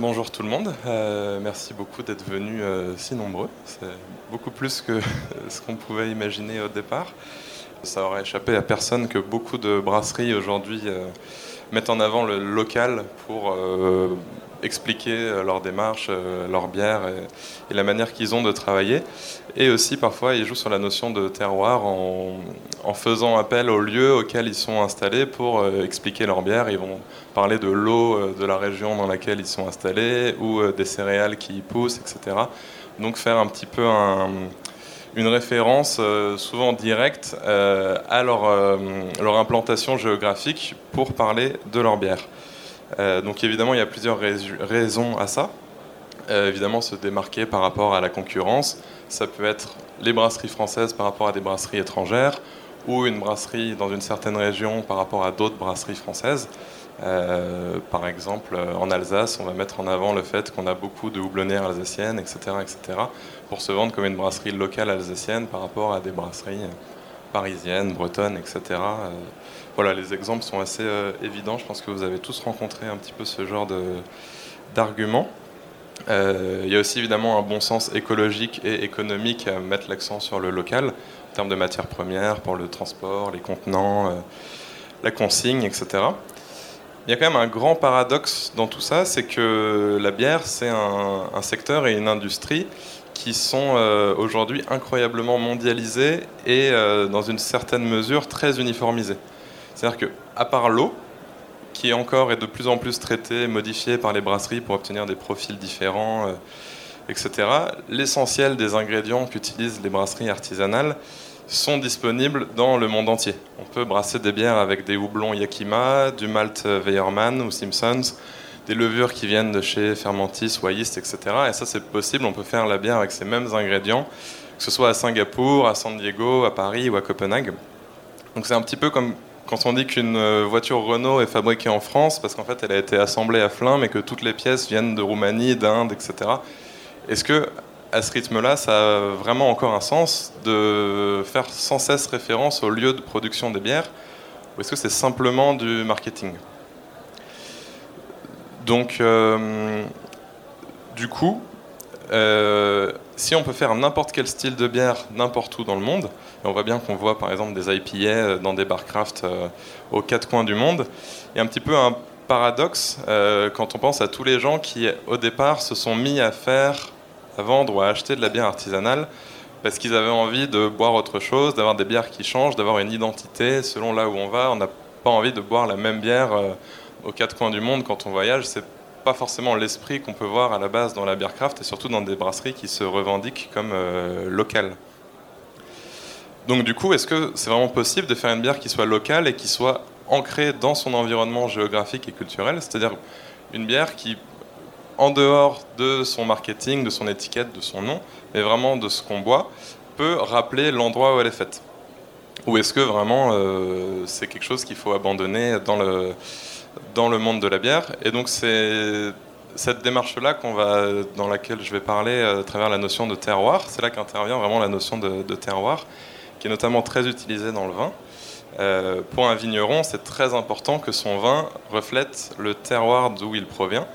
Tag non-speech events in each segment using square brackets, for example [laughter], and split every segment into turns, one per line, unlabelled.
Bonjour tout le monde, euh, merci beaucoup d'être venus euh, si nombreux. C'est beaucoup plus que [laughs] ce qu'on pouvait imaginer au départ. Ça aurait échappé à personne que beaucoup de brasseries aujourd'hui euh, mettent en avant le local pour expliquer euh, leur démarche, euh, leur bière et, la manière qu'ils ont de travailler. Et aussi, parfois, ils jouent sur la notion de terroir en, faisant appel aux lieux auxquels ils sont installés pour euh, expliquer leur bière. Ils vont parler de l'eau de la région dans laquelle ils sont installés ou des céréales qui y poussent, etc. Donc faire un petit peu une référence souvent directe à leur, leur implantation géographique pour parler de leur bière. Euh, donc évidemment, il y a plusieurs raisons à ça. Euh, évidemment, se démarquer par rapport à la concurrence. Ça peut être les brasseries françaises par rapport à des brasseries étrangères ou une brasserie dans une certaine région par rapport à d'autres brasseries françaises. Euh, par exemple, en Alsace, on va mettre en avant le fait qu'on a beaucoup de houblonnières alsaciennes, etc., etc., pour se vendre comme une brasserie locale alsacienne par rapport à des brasseries parisiennes, bretonnes, etc voilà, les exemples sont assez euh, évidents. Je pense que vous avez tous rencontré un petit peu ce genre d'arguments. Euh, il y a aussi évidemment un bon sens écologique et économique à mettre l'accent sur le local, en termes de matières premières, pour le transport, les contenants, euh, la consigne, etc. Il y a quand même un grand paradoxe dans tout ça, c'est que la bière, c'est un, secteur et une industrie qui sont aujourd'hui incroyablement mondialisés et dans une certaine mesure très uniformisés. C'est-à-dire qu'à part l'eau, qui est encore et de plus en plus traitée, modifiée par les brasseries pour obtenir des profils différents, euh, etc., l'essentiel des ingrédients qu'utilisent les brasseries artisanales sont disponibles dans le monde entier. On peut brasser des bières avec des houblons Yakima, du malt Weyermann ou Simpsons, des levures qui viennent de chez Fermentis, Wayist, etc. Et ça, c'est possible. On peut faire la bière avec ces mêmes ingrédients, que ce soit à Singapour, à San Diego, à Paris ou à Copenhague. Donc c'est un petit peu comme quand on dit qu'une euh, voiture Renault est fabriquée en France, parce qu'en fait elle a été assemblée à Flins, mais que toutes les pièces viennent de Roumanie, d'Inde, etc. Est-ce que à ce rythme-là, ça a vraiment encore un sens de faire sans cesse référence au lieu de production des bières, ou est-ce que c'est simplement du marketing? Donc, euh, du coup, euh, si on peut faire n'importe quel style de bière n'importe où dans le monde, et on voit bien qu'on voit par exemple des IPA euh, dans des barcraft euh, aux quatre coins du monde, a un petit peu un paradoxe quand on pense à tous les gens qui au départ se sont mis à faire, à vendre ou à acheter de la bière artisanale parce qu'ils avaient envie de boire autre chose, d'avoir des bières qui changent, d'avoir une identité selon là où on va. On n'a pas envie de boire la même bière aux quatre coins du monde quand on voyage. C'est pas forcément l'esprit qu'on peut voir à la base dans la bière craft et surtout dans des brasseries qui se revendiquent comme euh, locales. Donc du coup, est-ce que c'est vraiment possible de faire une bière qui soit locale et qui soit ancrée dans son environnement géographique et culturel? C'est-à-dire une bière qui, en dehors de son marketing, de son étiquette, de son nom, mais vraiment de ce qu'on boit, peut rappeler l'endroit où elle est faite? Ou est-ce que vraiment euh, c'est quelque chose qu'il faut abandonner dans le dans le monde de la bière? Et donc c'est cette démarche-là dans laquelle je vais parler euh, à travers la notion de terroir. C'est là qu'intervient vraiment la notion de, terroir, qui est notamment très utilisée dans le vin. Euh, pour un vigneron, c'est très important que son vin reflète le terroir d'où il provient.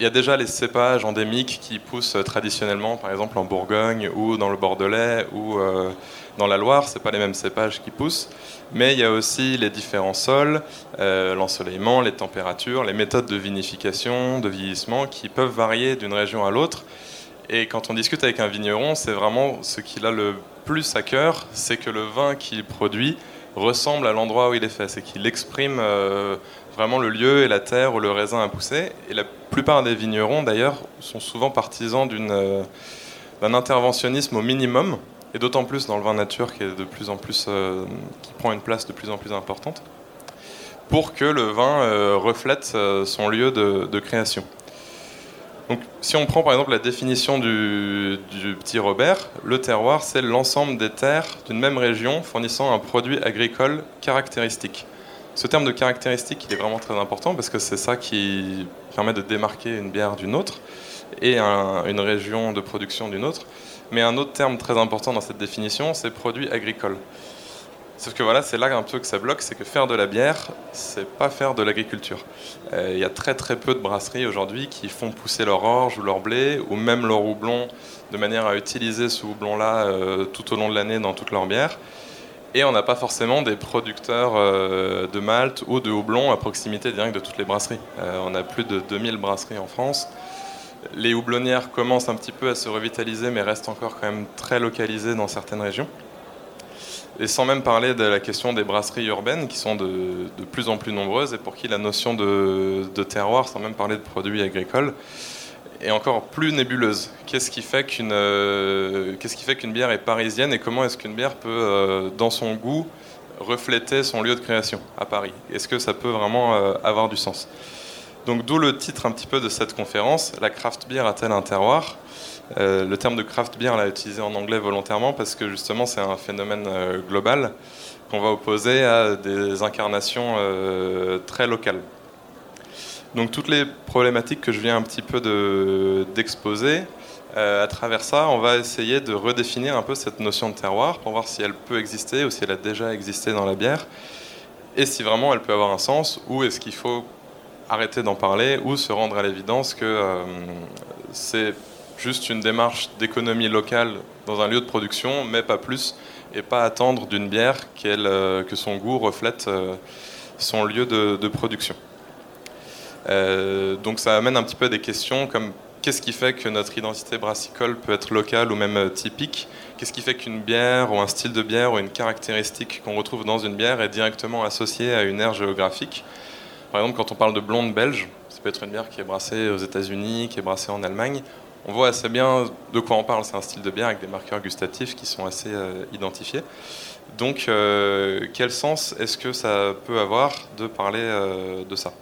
Il y a déjà les cépages endémiques qui poussent traditionnellement, par exemple en Bourgogne ou dans le Bordelais ou euh, dans la Loire. C'est pas les mêmes cépages qui poussent, mais il y a aussi les différents sols, euh, l'ensoleillement, les températures, les méthodes de vinification, de vieillissement qui peuvent varier d'une région à l'autre. Et quand on discute avec un vigneron, c'est vraiment ce qu'il a le plus à cœur, c'est que le vin qu'il produit ressemble à l'endroit où il est fait, c'est qu'il exprime euh, vraiment le lieu et la terre où le raisin a poussé. Et la plupart des vignerons, d'ailleurs, sont souvent partisans euh, d'un interventionnisme au minimum, et d'autant plus dans le vin nature qui, est de plus en plus, euh, qui prend une place de plus en plus importante, pour que le vin reflète son lieu de, création. Donc, si on prend par exemple la définition du, petit Robert, le terroir, c'est l'ensemble des terres d'une même région fournissant un produit agricole caractéristique. Ce terme de caractéristique, il est vraiment très important parce que c'est ça qui permet de démarquer une bière d'une autre et une région de production d'une autre. Mais un autre terme très important dans cette définition, c'est produit agricole. Sauf que voilà, c'est là un peu que ça bloque, c'est que faire de la bière, c'est pas faire de l'agriculture. Euh, il y a très très peu de brasseries aujourd'hui qui font pousser leur orge ou leur blé, ou même leur houblon, de manière à utiliser ce houblon-là euh, tout au long de l'année dans toute leur bière. Et on n'a pas forcément des producteurs euh, de malt ou de houblon à proximité directe de toutes les brasseries. on a plus de 2000 brasseries en France. Les houblonnières commencent un petit peu à se revitaliser, mais restent encore quand même très localisées dans certaines régions. Et sans même parler de la question des brasseries urbaines qui sont de, plus en plus nombreuses et pour qui la notion de, terroir, sans même parler de produits agricoles, est encore plus nébuleuse. Qu'est-ce qui fait qu'une euh, fait qu'une bière est parisienne et comment est-ce qu'une bière peut, euh, dans son goût, refléter son lieu de création à Paris? Est-ce que ça peut vraiment euh, avoir du sens? Donc d'où le titre un petit peu de cette conférence, la craft beer a-t-elle un terroir? Euh, le terme de craft beer, l'a utilisé en anglais volontairement parce que justement c'est un phénomène euh, global qu'on va opposer à des incarnations euh, très locales. Donc toutes les problématiques que je viens un petit peu d'exposer, à travers ça, on va essayer de redéfinir un peu cette notion de terroir pour voir si elle peut exister ou si elle a déjà existé dans la bière et si vraiment elle peut avoir un sens ou est-ce qu'il faut arrêter d'en parler ou se rendre à l'évidence que c'est juste une démarche d'économie locale dans un lieu de production, mais pas plus, et pas attendre d'une bière euh, que son goût reflète euh, son lieu de, production. Euh, donc ça amène un petit peu des questions comme qu'est-ce qui fait que notre identité brassicole peut être locale ou même typique? Qu'est-ce qui fait qu'une bière ou un style de bière ou une caractéristique qu'on retrouve dans une bière est directement associée à une aire géographique? Par exemple, quand on parle de blonde belge, ça peut être une bière qui est brassée aux États-Unis, qui est brassée en Allemagne on voit assez bien de quoi on parle. C'est un style de bière avec des marqueurs gustatifs qui sont assez euh, identifiés. Donc, euh, quel sens est-ce que ça peut avoir de parler euh, de ça?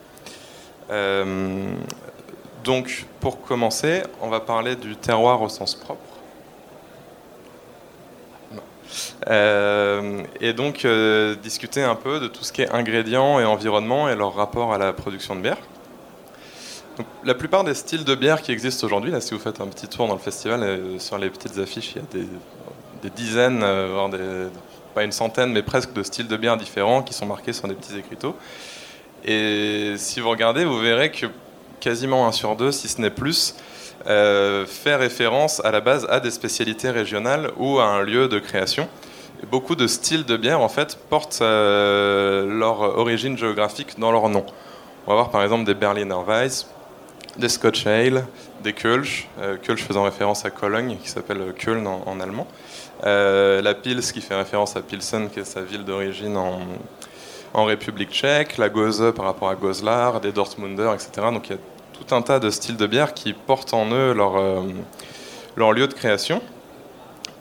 Donc, pour commencer, on va parler du terroir au sens propre. et donc, discuter un peu de tout ce qui est ingrédients et environnement et leur rapport à la production de bière la plupart des styles de bière qui existent aujourd'hui, si vous faites un petit tour dans le festival, euh, sur les petites affiches, il y a des, dizaines, euh, pas une centaine, mais presque de styles de bière différents qui sont marqués sur des petits écriteaux. Et si vous regardez, vous verrez que quasiment un sur deux, si ce n'est plus, euh, fait référence à la base à des spécialités régionales ou à un lieu de création. beaucoup de styles de bière, en fait, portent leur origine géographique dans leur nom. On va voir par exemple des Berliner Weiss, des Scotch Ale, des Kölsch, euh, Kölsch faisant référence à Cologne, qui s'appelle Köln en, allemand, euh, la Pils qui fait référence à Pilsen, qui est sa ville d'origine en, République tchèque, la Gose par rapport à Goslar, des Dortmunder, etc. Donc il y a tout un tas de styles de bière qui portent en eux leur, euh, lieu de création.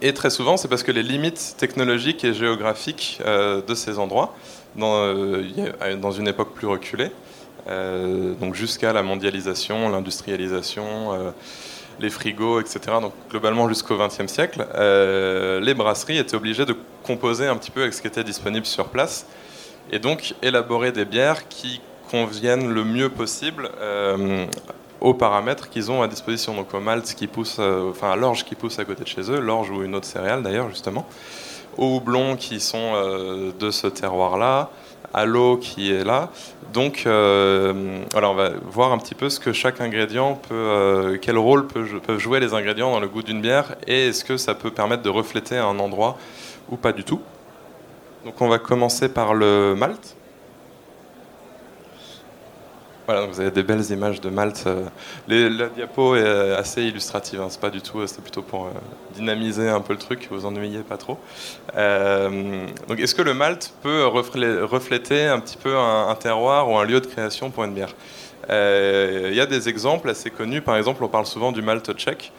Et très souvent, c'est parce que les limites technologiques et géographiques de ces endroits, dans une époque plus reculée, euh, donc jusqu'à la mondialisation, l'industrialisation, euh, les frigos, etc. Donc globalement jusqu'au XXe siècle, euh, les brasseries étaient obligées de composer un petit peu avec ce qui était disponible sur place et donc élaborer des bières qui conviennent le mieux possible aux paramètres qu'ils ont à disposition, donc au malt qui pousse, enfin à l'orge qui pousse à côté de chez eux, l'orge ou une autre céréale d'ailleurs justement, aux houblons qui sont de ce terroir-là, à l'eau qui est là. Donc, euh, voilà, on va voir un petit peu ce que chaque ingrédient peut, euh, quel rôle peuvent jouer les ingrédients dans le goût d'une bière et est-ce que ça peut permettre de refléter un endroit ou pas du tout. Donc, on va commencer par le malt. Voilà, vous avez des belles images de Malte. Euh, la diapo est euh, assez illustrative, hein, c'est pas du tout, c'est plutôt pour euh, dynamiser un peu le truc, vous ennuyez pas trop. donc, est-ce que le Malte peut refléter un petit peu un, terroir ou un lieu de création pour une bière? Il y a des exemples assez connus, par exemple, on parle souvent du Malte tchèque.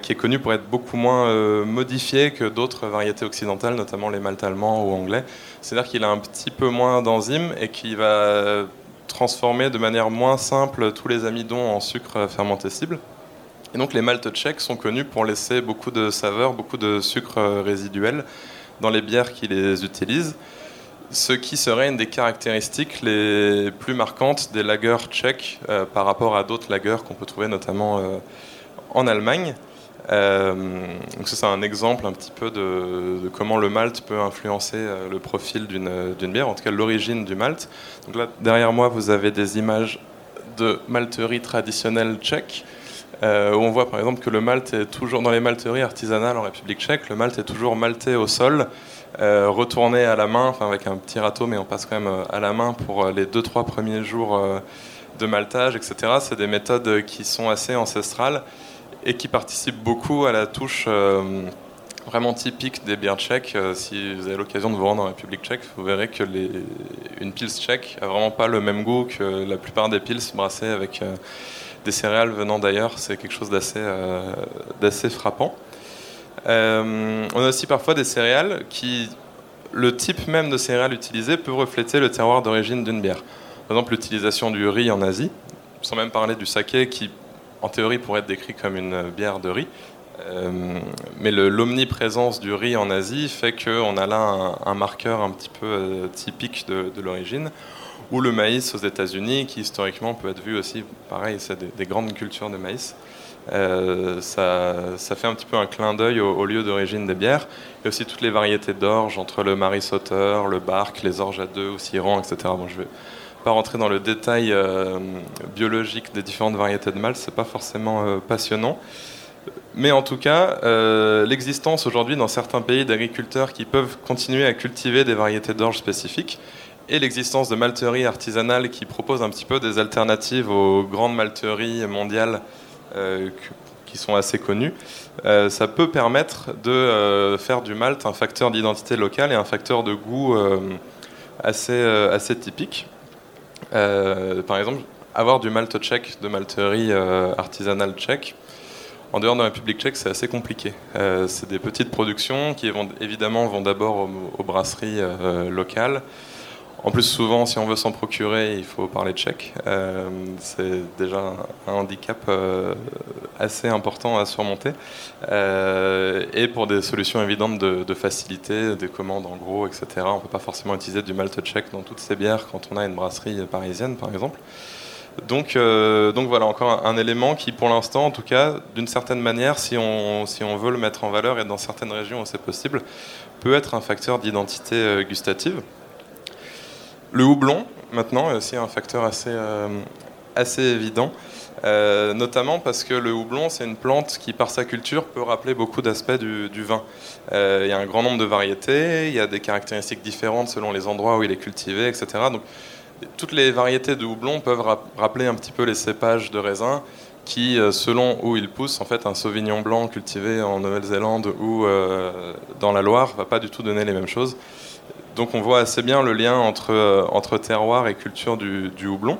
qui est connu pour être beaucoup moins modifié que d'autres variétés occidentales, notamment les maltes allemands ou anglais. C'est-à-dire qu'il a un petit peu moins d'enzymes et qui va transformer de manière moins simple tous les amidons en sucre fermentescible. Et donc les maltes tchèques sont connus pour laisser beaucoup de saveurs, beaucoup de sucre résiduel dans les bières qui les utilisent, ce qui serait une des caractéristiques les plus marquantes des lagers tchèques euh, par rapport à d'autres lagers qu'on peut trouver notamment euh, en Allemagne. Donc ça, c'est un exemple un petit peu de, comment le malt peut influencer le profil d'une bière, en tout cas l'origine du malt. Donc là, derrière moi, vous avez des images de malterie traditionnelle tchèque. Euh, où on voit par exemple que le malt est toujours dans les malteries artisanales en République tchèque, le malt est toujours malté au sol, euh, retourné à la main, enfin avec un petit râteau, mais on passe quand même euh, à la main pour les 2-3 premiers jours de maltage, etc. C'est des méthodes qui sont assez ancestrales et qui participent beaucoup à la touche vraiment typique des bières tchèques. si vous avez l'occasion de vous rendre en République tchèque, vous verrez que les, une pils tchèque a vraiment pas le même goût que la plupart des pils brassées avec des céréales venant d'ailleurs, c'est quelque chose d'assez euh, frappant. Euh, on a aussi parfois des céréales qui, le type même de céréales utilisées peut refléter le terroir d'origine d'une bière. Par exemple, l'utilisation du riz en Asie, sans même parler du saké qui, en théorie, pourrait être décrit comme une bière de riz. Euh, mais l'omniprésence du riz en Asie fait qu'on a là un, marqueur un petit peu typique de, l'origine ou le maïs aux États-Unis, qui historiquement peut être vu aussi, pareil, c'est des, grandes cultures de maïs. Euh, ça, fait un petit peu un clin d'œil au, lieu d'origine des bières. A aussi toutes les variétés d'orge, entre le maris sauteur, le barque, les orges à deux ou ciron, etc. Bon, je vais pas rentrer dans le détail euh, biologique des différentes variétés de malt, c'est pas forcément euh, passionnant. Mais en tout cas, l'existence aujourd'hui dans certains pays d'agriculteurs qui peuvent continuer à cultiver des variétés d'orge spécifiques et l'existence de malteries artisanales qui proposent un petit peu des alternatives aux grandes malteries mondiales euh, qui sont assez connues, euh, ça peut permettre de euh, faire du malt un facteur d'identité locale et un facteur de goût assez, assez typique. Par exemple, avoir du malt tchèque, de malterie artisanale tchèque, en dehors de la République tchèque, c'est assez compliqué. c'est des petites productions qui évidemment vont d'abord aux, brasseries locales en plus, souvent, si on veut s'en procurer, il faut parler tchèque. Euh, c'est déjà un handicap euh, assez important à surmonter. Euh, et pour des solutions évidentes de, facilité, des commandes en gros, etc., on ne peut pas forcément utiliser du malt tchèque dans toutes ces bières quand on a une brasserie parisienne, par exemple. Donc, donc voilà, encore un, élément qui, pour l'instant, en tout cas, d'une certaine manière, si on, si on veut le mettre en valeur, et dans certaines régions où c'est possible, peut être un facteur d'identité gustative. Le houblon, maintenant, est aussi un facteur assez, euh, assez évident, euh, notamment parce que le houblon, c'est une plante qui, par sa culture, peut rappeler beaucoup d'aspects du, vin. Euh, il y a un grand nombre de variétés, il y a des caractéristiques différentes selon les endroits où il est cultivé, etc. Donc, toutes les variétés de houblon peuvent rappeler un petit peu les cépages de raisin qui, selon où ils poussent, en fait, un sauvignon blanc cultivé en Nouvelle-Zélande ou dans la Loire va pas du tout donner les mêmes choses. Donc on voit assez bien le lien entre, euh, entre terroir et culture du, houblon.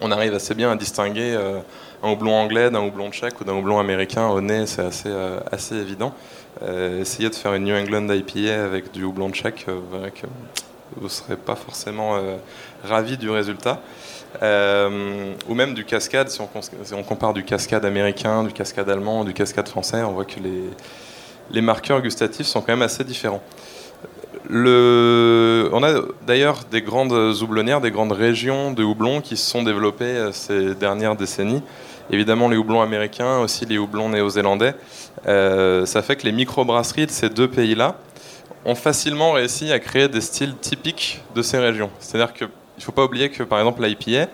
On arrive assez bien à distinguer euh, un houblon anglais d'un houblon tchèque ou d'un houblon américain au nez, c'est assez, euh, assez évident. essayez de faire une New England IPA avec du houblon tchèque, vous ne serez pas forcément ravi du résultat. ou même du cascade, si on, si on, compare du cascade américain, du cascade allemand, du cascade français, on voit que les, les marqueurs gustatifs sont quand même assez différents. On a d'ailleurs des grandes houblonnières, des grandes régions de houblon qui se sont développées euh, ces dernières décennies. Évidemment, les houblons américains, aussi les houblons néo-zélandais. Euh, ça fait que les microbrasseries de ces deux pays-là ont facilement réussi à créer des styles typiques de ces régions. C'est-à-dire qu'il ne faut pas oublier que, par exemple, l'IPA,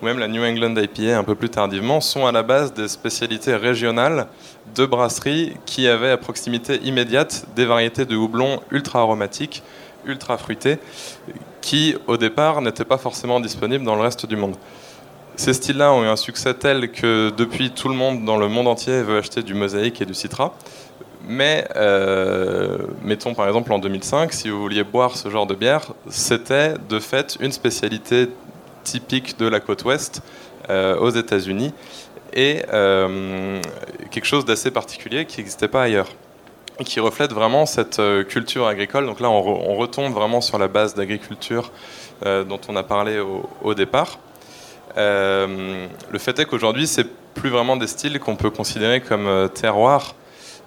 ou même la New England IPA un peu plus tardivement, sont à la base des spécialités régionales de brasseries qui avaient à proximité immédiate des variétés de houblon ultra aromatiques, ultra fruités, qui au départ n'étaient pas forcément disponibles dans le reste du monde. Ces styles-là ont eu un succès tel que depuis tout le monde dans le monde entier veut acheter du mosaïque et du citra. Mais euh, mettons par exemple en 2005, si vous vouliez boire ce genre de bière, c'était de fait une spécialité typique de la côte ouest euh, aux États-Unis et euh, quelque chose d'assez particulier qui n'existait pas ailleurs qui reflète vraiment cette culture agricole. Donc là, on, retombe vraiment sur la base d'agriculture dont on a parlé au, départ. le fait est qu'aujourd'hui, c'est plus vraiment des styles qu'on peut considérer comme terroirs,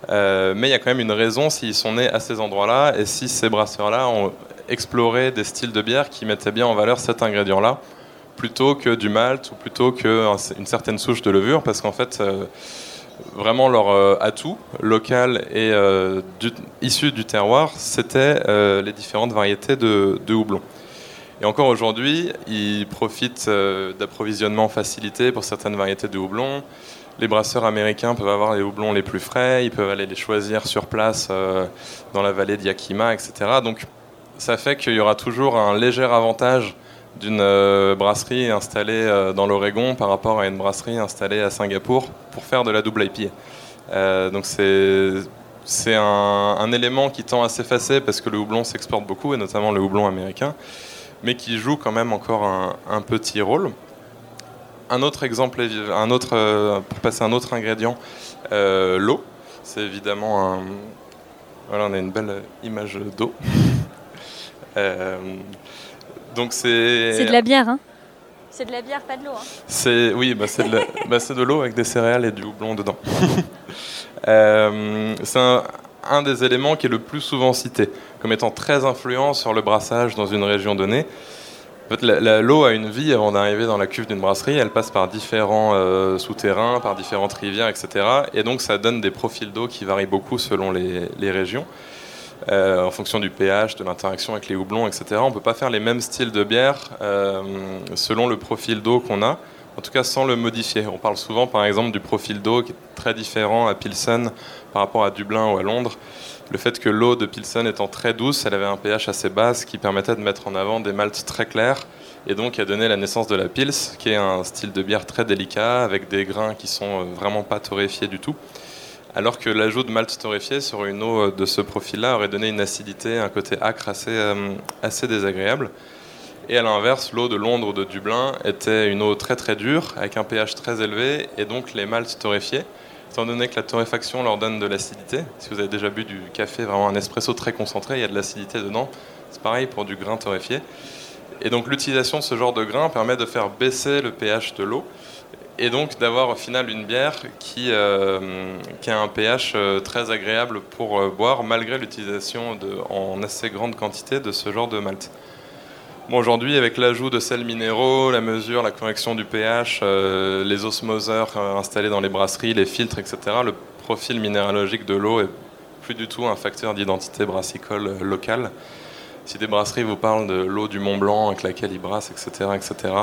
mais il y a quand même une raison s'ils sont nés à ces endroits-là et si ces brasseurs-là ont exploré des styles de bière qui mettaient bien en valeur cet ingrédient-là plutôt que du malt ou plutôt qu'une certaine souche de levure, parce qu'en fait, euh, vraiment leur atout local et issu du terroir, c'était les différentes variétés de, de houblon. Et encore aujourd'hui, ils profitent d'approvisionnement facilité pour certaines variétés de houblon. Les brasseurs américains peuvent avoir les houblons les plus frais, ils peuvent aller les choisir sur place dans la vallée de etc. Donc ça fait qu'il y aura toujours un léger avantage d'une euh, brasserie installée euh, dans l'Oregon par rapport à une brasserie installée à Singapour pour faire de la double. Euh, donc c'est un, élément qui tend à s'effacer parce que le houblon s'exporte beaucoup, et notamment le houblon américain, mais qui joue quand même encore un, petit rôle. Un autre exemple, un autre, pour passer à un autre ingrédient, l'eau. C'est évidemment un... Voilà, on a une belle image d'eau. [laughs]
Donc c'est. C'est de la bière, hein C'est de la bière, pas de l'eau. Hein
c'est oui, bah c'est de, [laughs] bah de l'eau avec des céréales et du houblon dedans. [laughs] Euh, c'est un, des éléments qui est le plus souvent cité comme étant très influent sur le brassage dans une région donnée. L'eau a une vie avant d'arriver dans la cuve d'une brasserie. Elle passe par différents euh, souterrains, par différentes rivières, etc. Et donc ça donne des profils d'eau qui varient beaucoup selon les, les régions. Euh, en fonction du pH, de l'interaction avec les houblons, etc. On ne peut pas faire les mêmes styles de bière euh, selon le profil d'eau qu'on a, en tout cas sans le modifier. On parle souvent par exemple du profil d'eau qui est très différent à Pilsen par rapport à Dublin ou à Londres. Le fait que l'eau de Pilsen étant très douce, elle avait un pH assez bas, qui permettait de mettre en avant des maltes très clairs, et donc a donné la naissance de la Pils, qui est un style de bière très délicat, avec des grains qui sont euh, vraiment pas torréfiés du tout alors que l'ajout de malt torréfié sur une eau de ce profil-là aurait donné une acidité, un côté acre assez, euh, assez désagréable. Et à l'inverse, l'eau de Londres ou de Dublin était une eau très très dure, avec un pH très élevé, et donc les maltes torréfiés, étant donné que la torréfaction leur donne de l'acidité, si vous avez déjà bu du café, vraiment un espresso très concentré, il y a de l'acidité dedans, c'est pareil pour du grain torréfié. Et donc l'utilisation de ce genre de grain permet de faire baisser le pH de l'eau, et donc d'avoir au final une bière qui, euh, qui a un pH euh, très agréable pour euh, boire malgré l'utilisation en assez grande quantité de ce genre de malt. Aujourd'hui, avec l'ajout de sels minéraux, la mesure, la correction du pH, les osmoseurs installés dans les brasseries, les filtres, etc., le profil minéralogique de l'eau est plus du tout un facteur d'identité brassicole locale si des brasseries vous parlent de l'eau du Mont Blanc avec laquelle ils brassent, etc., etc.,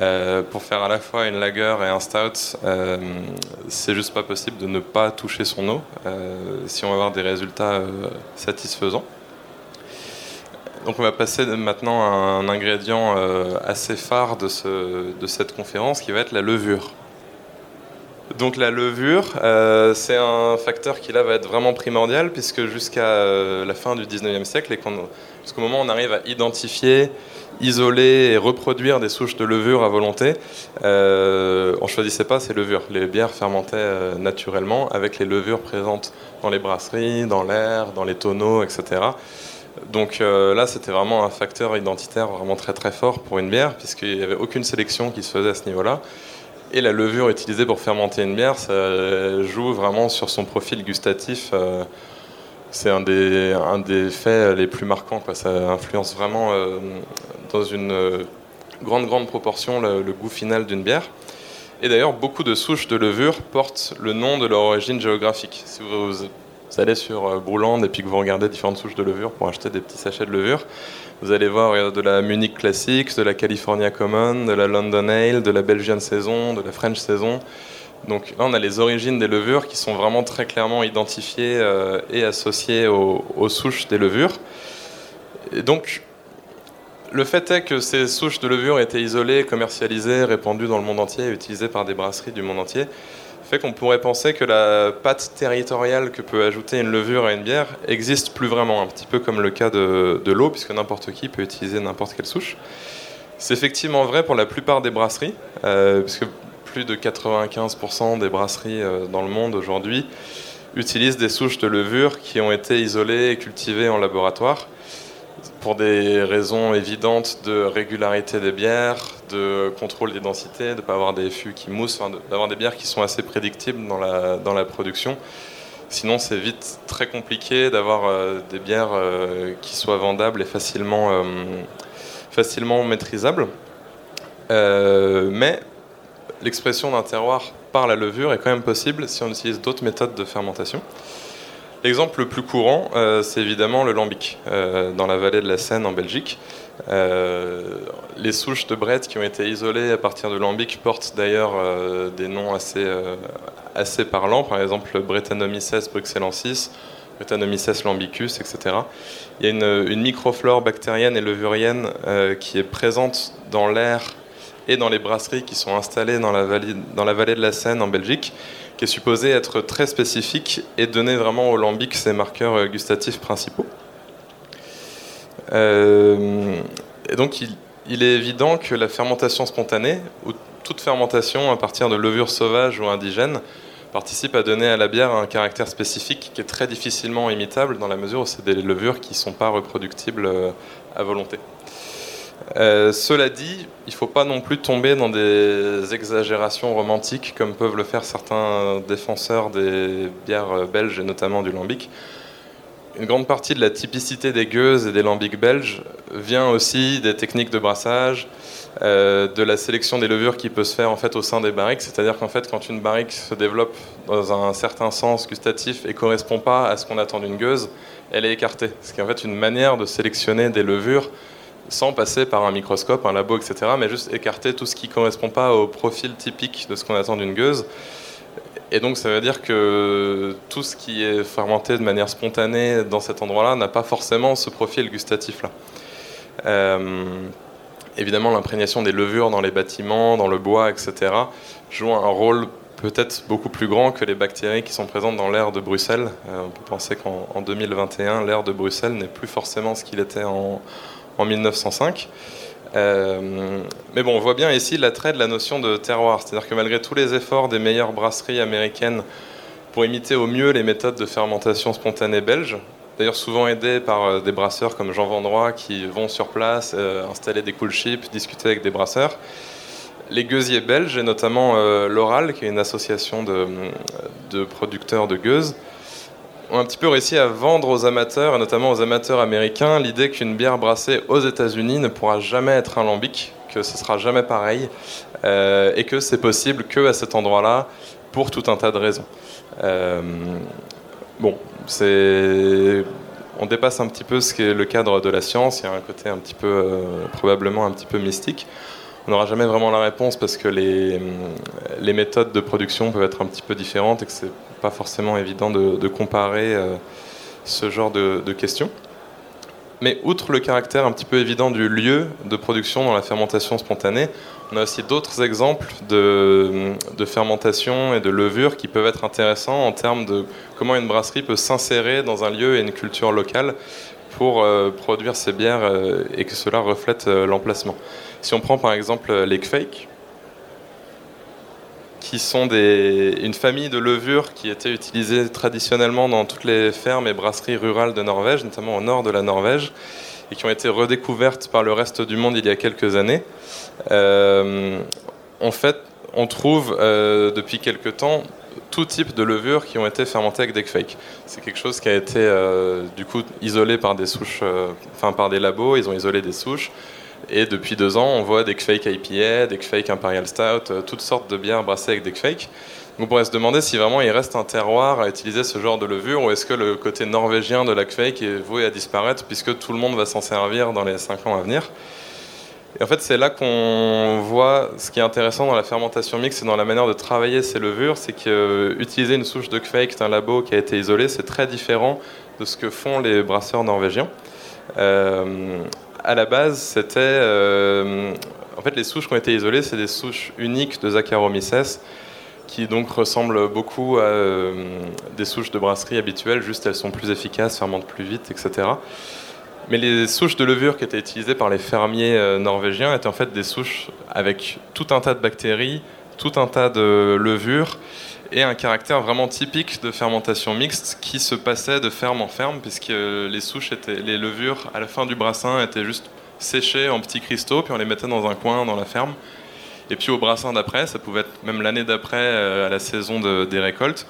euh, pour faire à la fois une lager et un stout, euh, c'est juste pas possible de ne pas toucher son eau euh, si on veut avoir des résultats satisfaisants. Donc on va passer maintenant à un ingrédient assez phare de, ce, de cette conférence qui va être la levure. Donc la levure, c'est un facteur qui là va être vraiment primordial puisque jusqu'à la fin du 19e siècle, et qu'au moment où on arrive à identifier, isoler et reproduire des souches de levure à volonté, euh, on ne choisissait pas ces levures. Les bières fermentaient euh, naturellement avec les levures présentes dans les brasseries, dans l'air, dans les tonneaux, etc. Donc euh, là, c'était vraiment un facteur identitaire vraiment très très fort pour une bière, puisqu'il n'y avait aucune sélection qui se faisait à ce niveau-là. Et la levure utilisée pour fermenter une bière, ça joue vraiment sur son profil gustatif c'est un des, un des faits les plus marquants. Quoi. Ça influence vraiment euh, dans une euh, grande, grande proportion le, goût final d'une bière. Et d'ailleurs, beaucoup de souches de levure portent le nom de leur origine géographique. Si vous, allez sur euh, Brouland et puis que vous regardez différentes souches de levure pour acheter des petits sachets de levure, vous allez voir de la Munich Classics, de la California Common, de la London Ale, de la Belgian Saison, de la French Saison. Donc là, on a les origines des levures qui sont vraiment très clairement identifiées euh, et associées aux, souches des levures. Et donc, le fait est que ces souches de levure étaient isolées, commercialisées, répandues dans le monde entier, utilisées par des brasseries du monde entier, fait qu'on pourrait penser que la pâte territoriale que peut ajouter une levure à une bière existe plus vraiment, un petit peu comme le cas de, l'eau, puisque n'importe qui peut utiliser n'importe quelle souche. C'est effectivement vrai pour la plupart des brasseries, euh, puisque plus de 95% des brasseries euh, dans le monde aujourd'hui utilisent des souches de levure qui ont été isolées et cultivées en laboratoire pour des raisons évidentes de régularité des bières, de contrôle des densités, de ne pas avoir des fûts qui moussent, d'avoir des bières qui sont assez prédictibles dans la, production. Sinon, c'est vite très compliqué d'avoir euh, des bières euh, qui soient vendables et facilement, facilement maîtrisables. mais l'expression d'un terroir par la levure est quand même possible si on utilise d'autres méthodes de fermentation. L'exemple le plus courant, euh, c'est évidemment le lambic, euh, dans la vallée de la Seine en Belgique. Euh, les souches de Brett qui ont été isolées à partir de lambic portent d'ailleurs des noms assez, assez parlants, par exemple Brettanomyces bruxellensis, Brettanomyces lambicus, etc. Il y a une, une microflore bactérienne et levurienne qui est présente dans l'air et dans les brasseries qui sont installées dans la vallée de la Seine en Belgique, qui est supposé être très spécifique et donner vraiment au lambic ses marqueurs gustatifs principaux. Euh, et donc il, est évident que la fermentation spontanée, ou toute fermentation à partir de levures sauvages ou indigènes, participe à donner à la bière un caractère spécifique qui est très difficilement imitable dans la mesure où c'est des levures qui ne sont pas reproductibles euh, à volonté. Euh, cela dit, il ne faut pas non plus tomber dans des exagérations romantiques comme peuvent le faire certains défenseurs des bières belges et notamment du lambic. Une grande partie de la typicité des gueuses et des lambics belges vient aussi des techniques de brassage, euh, de la sélection des levures qui peut se faire en fait au sein des barriques. C'est-à-dire qu'en fait, quand une barrique se développe dans un certain sens gustatif et correspond pas à ce qu'on attend d'une gueuse, elle est écartée. Ce qui est en fait une manière de sélectionner des levures sans passer par un microscope, un labo, etc., mais juste écarter tout ce qui ne correspond pas au profil typique de ce qu'on attend d'une gueuse. Et donc ça veut dire que tout ce qui est fermenté de manière spontanée dans cet endroit-là n'a pas forcément ce profil gustatif-là. Euh, évidemment, l'imprégnation des levures dans les bâtiments, dans le bois, etc., joue un rôle peut-être beaucoup plus grand que les bactéries qui sont présentes dans l'air de Bruxelles. Euh, on peut penser qu'en 2021, l'air de Bruxelles n'est plus forcément ce qu'il était en, en 1905. Euh, mais bon, on voit bien ici l'attrait de la notion de terroir. C'est-à-dire que malgré tous les efforts des meilleures brasseries américaines pour imiter au mieux les méthodes de fermentation spontanée belges, d'ailleurs souvent aidés par euh, des brasseurs comme Jean Vendroy qui vont sur place euh, installer des cool ships, discuter avec des brasseurs, les gueusiers belges, et notamment l'Oral, qui est une association de, de producteurs de gueuses, ont un petit peu réussi à vendre aux amateurs, et notamment aux amateurs américains, l'idée qu'une bière brassée aux États-Unis ne pourra jamais être un lambic, que ce sera jamais pareil, euh, et que c'est possible que à cet endroit-là, pour tout un tas de raisons. Euh, bon, c'est on dépasse un petit peu ce qui est le cadre de la science. Il y a un côté un petit peu, euh, probablement un petit peu mystique. On n'aura jamais vraiment la réponse parce que les, les méthodes de production peuvent être un petit peu différentes et que c'est pas forcément évident de, comparer euh, ce genre de, questions. Mais outre le caractère un petit peu évident du lieu de production dans la fermentation spontanée, on a aussi d'autres exemples de, fermentation et de levure qui peuvent être intéressants en termes de comment une brasserie peut s'insérer dans un lieu et une culture locale pour euh, produire ses bières euh, et que cela reflète l'emplacement. Si on prend par exemple les Kfake, qui sont une famille de levures qui étaient utilisées traditionnellement dans toutes les fermes et brasseries rurales de Norvège, notamment au nord de la Norvège, et qui ont été redécouvertes par le reste du monde il y a quelques années. Euh, en fait, on trouve euh, depuis quelques temps tout type de levures qui ont été fermentées avec des fakes. C'est quelque chose qui a été euh, du coup isolé par des souches, enfin par des labos. Ils ont isolé des souches et depuis deux ans, on voit des fake IPA, des fake Imperial Stout, euh, toutes sortes de bières brassées avec des fake. On pourrait se demander si vraiment il reste un terroir à utiliser ce genre de levure ou est-ce que le côté norvégien de la fake est voué à disparaître puisque tout le monde va s'en servir dans les cinq ans à venir. Et en fait, c'est là qu'on voit ce qui est intéressant dans la fermentation mixte et dans la manière de travailler ces levures, c'est qu'utiliser une souche de fake d'un labo qui a été isolé, c'est très différent de ce que font les brasseurs norvégiens. Euh, à la base, c'était. Euh, en fait, les souches qui ont été isolées, c'est des souches uniques de Saccharomyces, qui donc ressemblent beaucoup à euh, des souches de brasserie habituelles, juste elles sont plus efficaces, fermentent plus vite, etc. Mais les souches de levure qui étaient utilisées par les fermiers euh, norvégiens étaient en fait des souches avec tout un tas de bactéries, tout un tas de levures et un caractère vraiment typique de fermentation mixte qui se passait de ferme en ferme puisque les souches étaient, les levures à la fin du brassin étaient juste séchées en petits cristaux puis on les mettait dans un coin dans la ferme et puis au brassin d'après, ça pouvait être même l'année d'après euh, à la saison des récoltes,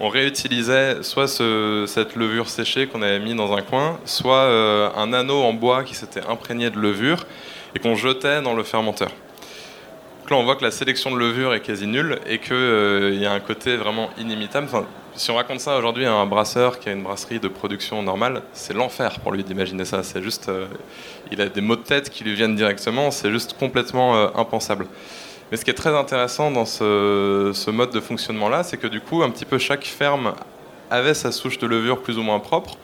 on réutilisait soit cette levure séchée qu'on avait mis dans un coin, soit euh, un anneau en bois qui s'était imprégné de levure et qu'on jetait dans le fermenteur. Donc là, on voit que la sélection de levure est quasi nulle et qu'il euh, y a un côté vraiment inimitable. Si on raconte ça aujourd'hui à un brasseur qui a une brasserie de production normale, c'est l'enfer pour lui d'imaginer ça. C'est juste, euh, il a des mots de tête qui lui viennent directement. C'est juste complètement euh, impensable. Mais ce qui est très intéressant dans ce, ce mode de fonctionnement-là, c'est que du coup, un petit peu chaque ferme avait sa souche de levure plus ou moins propre.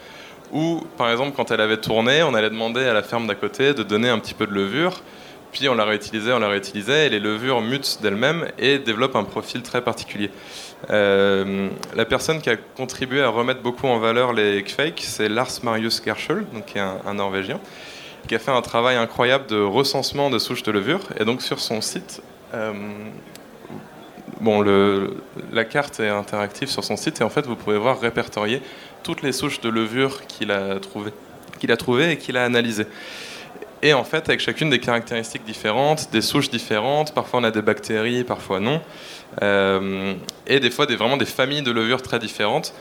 Ou, par exemple, quand elle avait tourné, on allait demander à la ferme d'à côté de donner un petit peu de levure puis on la réutilisait, on la réutilisait, et les levures mutent d'elles-mêmes et développent un profil très particulier. Euh, la personne qui a contribué à remettre beaucoup en valeur les Kveik, c'est Lars Marius Gerschel, donc qui est un, Norvégien, qui a fait un travail incroyable de recensement de souches de levure. Et donc sur son site, euh, bon, le, la carte est interactive sur son site, et en fait vous pouvez voir répertorier toutes les souches de levure qu'il a trouvées qu'il a trouvé et qu'il a analysées. Et en fait, avec chacune des caractéristiques différentes, des souches différentes, parfois on a des bactéries, parfois non, euh, et des fois vraiment des familles de levures très différentes.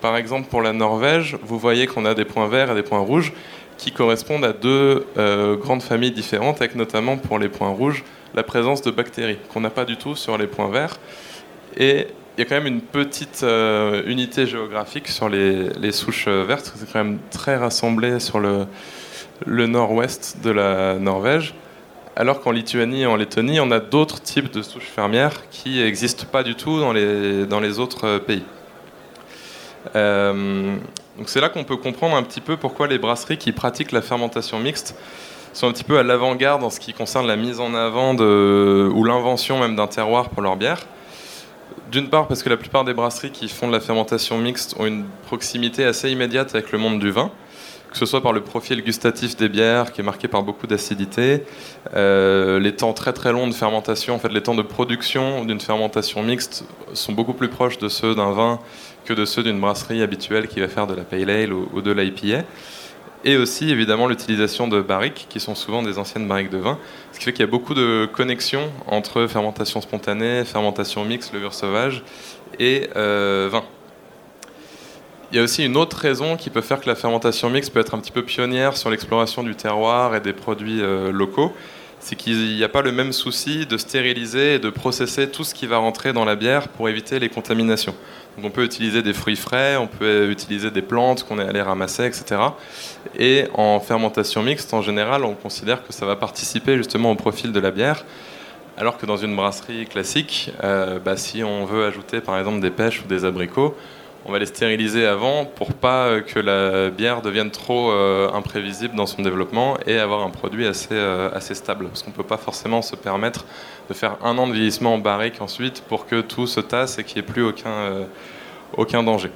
Par exemple, pour la Norvège, vous voyez qu'on a des points verts et des points rouges qui correspondent à deux euh, grandes familles différentes, avec notamment pour les points rouges la présence de bactéries qu'on n'a pas du tout sur les points verts. Et il y a quand même une petite euh, unité géographique sur les, les souches vertes, c'est quand même très rassemblé sur le, le nord-ouest de la Norvège, alors qu'en Lituanie et en Lettonie, on a d'autres types de souches fermières qui n'existent pas du tout dans les, autres pays. Euh, donc c'est là qu'on peut comprendre un petit peu pourquoi les brasseries qui pratiquent la fermentation mixte sont un petit peu à l'avant-garde en ce qui concerne la mise en avant ou l'invention même d'un terroir pour leur bière. D'une part parce que la plupart des brasseries qui font de la fermentation mixte ont une proximité assez immédiate avec le monde du vin que ce soit par le profil gustatif des bières qui est marqué par beaucoup d'acidité, euh, les temps très très longs de fermentation, en fait les temps de production d'une fermentation mixte sont beaucoup plus proches de ceux d'un vin que de ceux d'une brasserie habituelle qui va faire de la pale ale ou, de l'IPA. Et aussi évidemment l'utilisation de barriques qui sont souvent des anciennes barriques de vin, ce qui fait qu'il y a beaucoup de connexions entre fermentation spontanée, fermentation mixte, levure sauvage et euh, vin. Il y a aussi une autre raison qui peut faire que la fermentation mixte peut être un petit peu pionnière sur l'exploration du terroir et des produits euh, locaux. C'est qu'il n'y a pas le même souci de stériliser et de processer tout ce qui va rentrer dans la bière pour éviter les contaminations. Donc on peut utiliser des fruits frais, on peut utiliser des plantes qu'on est allé ramasser, etc. Et en fermentation mixte, en général, on considère que ça va participer justement au profil de la bière. Alors que dans une brasserie classique, euh, bah, si on veut ajouter par exemple des pêches ou des abricots, on va les stériliser avant pour pas euh, que la bière devienne trop euh, imprévisible dans son développement et avoir un produit assez, euh, assez stable. Parce qu'on peut pas forcément se permettre de faire un an de vieillissement en barrique ensuite pour que tout se tasse et qu'il n'y ait plus aucun, aucun danger.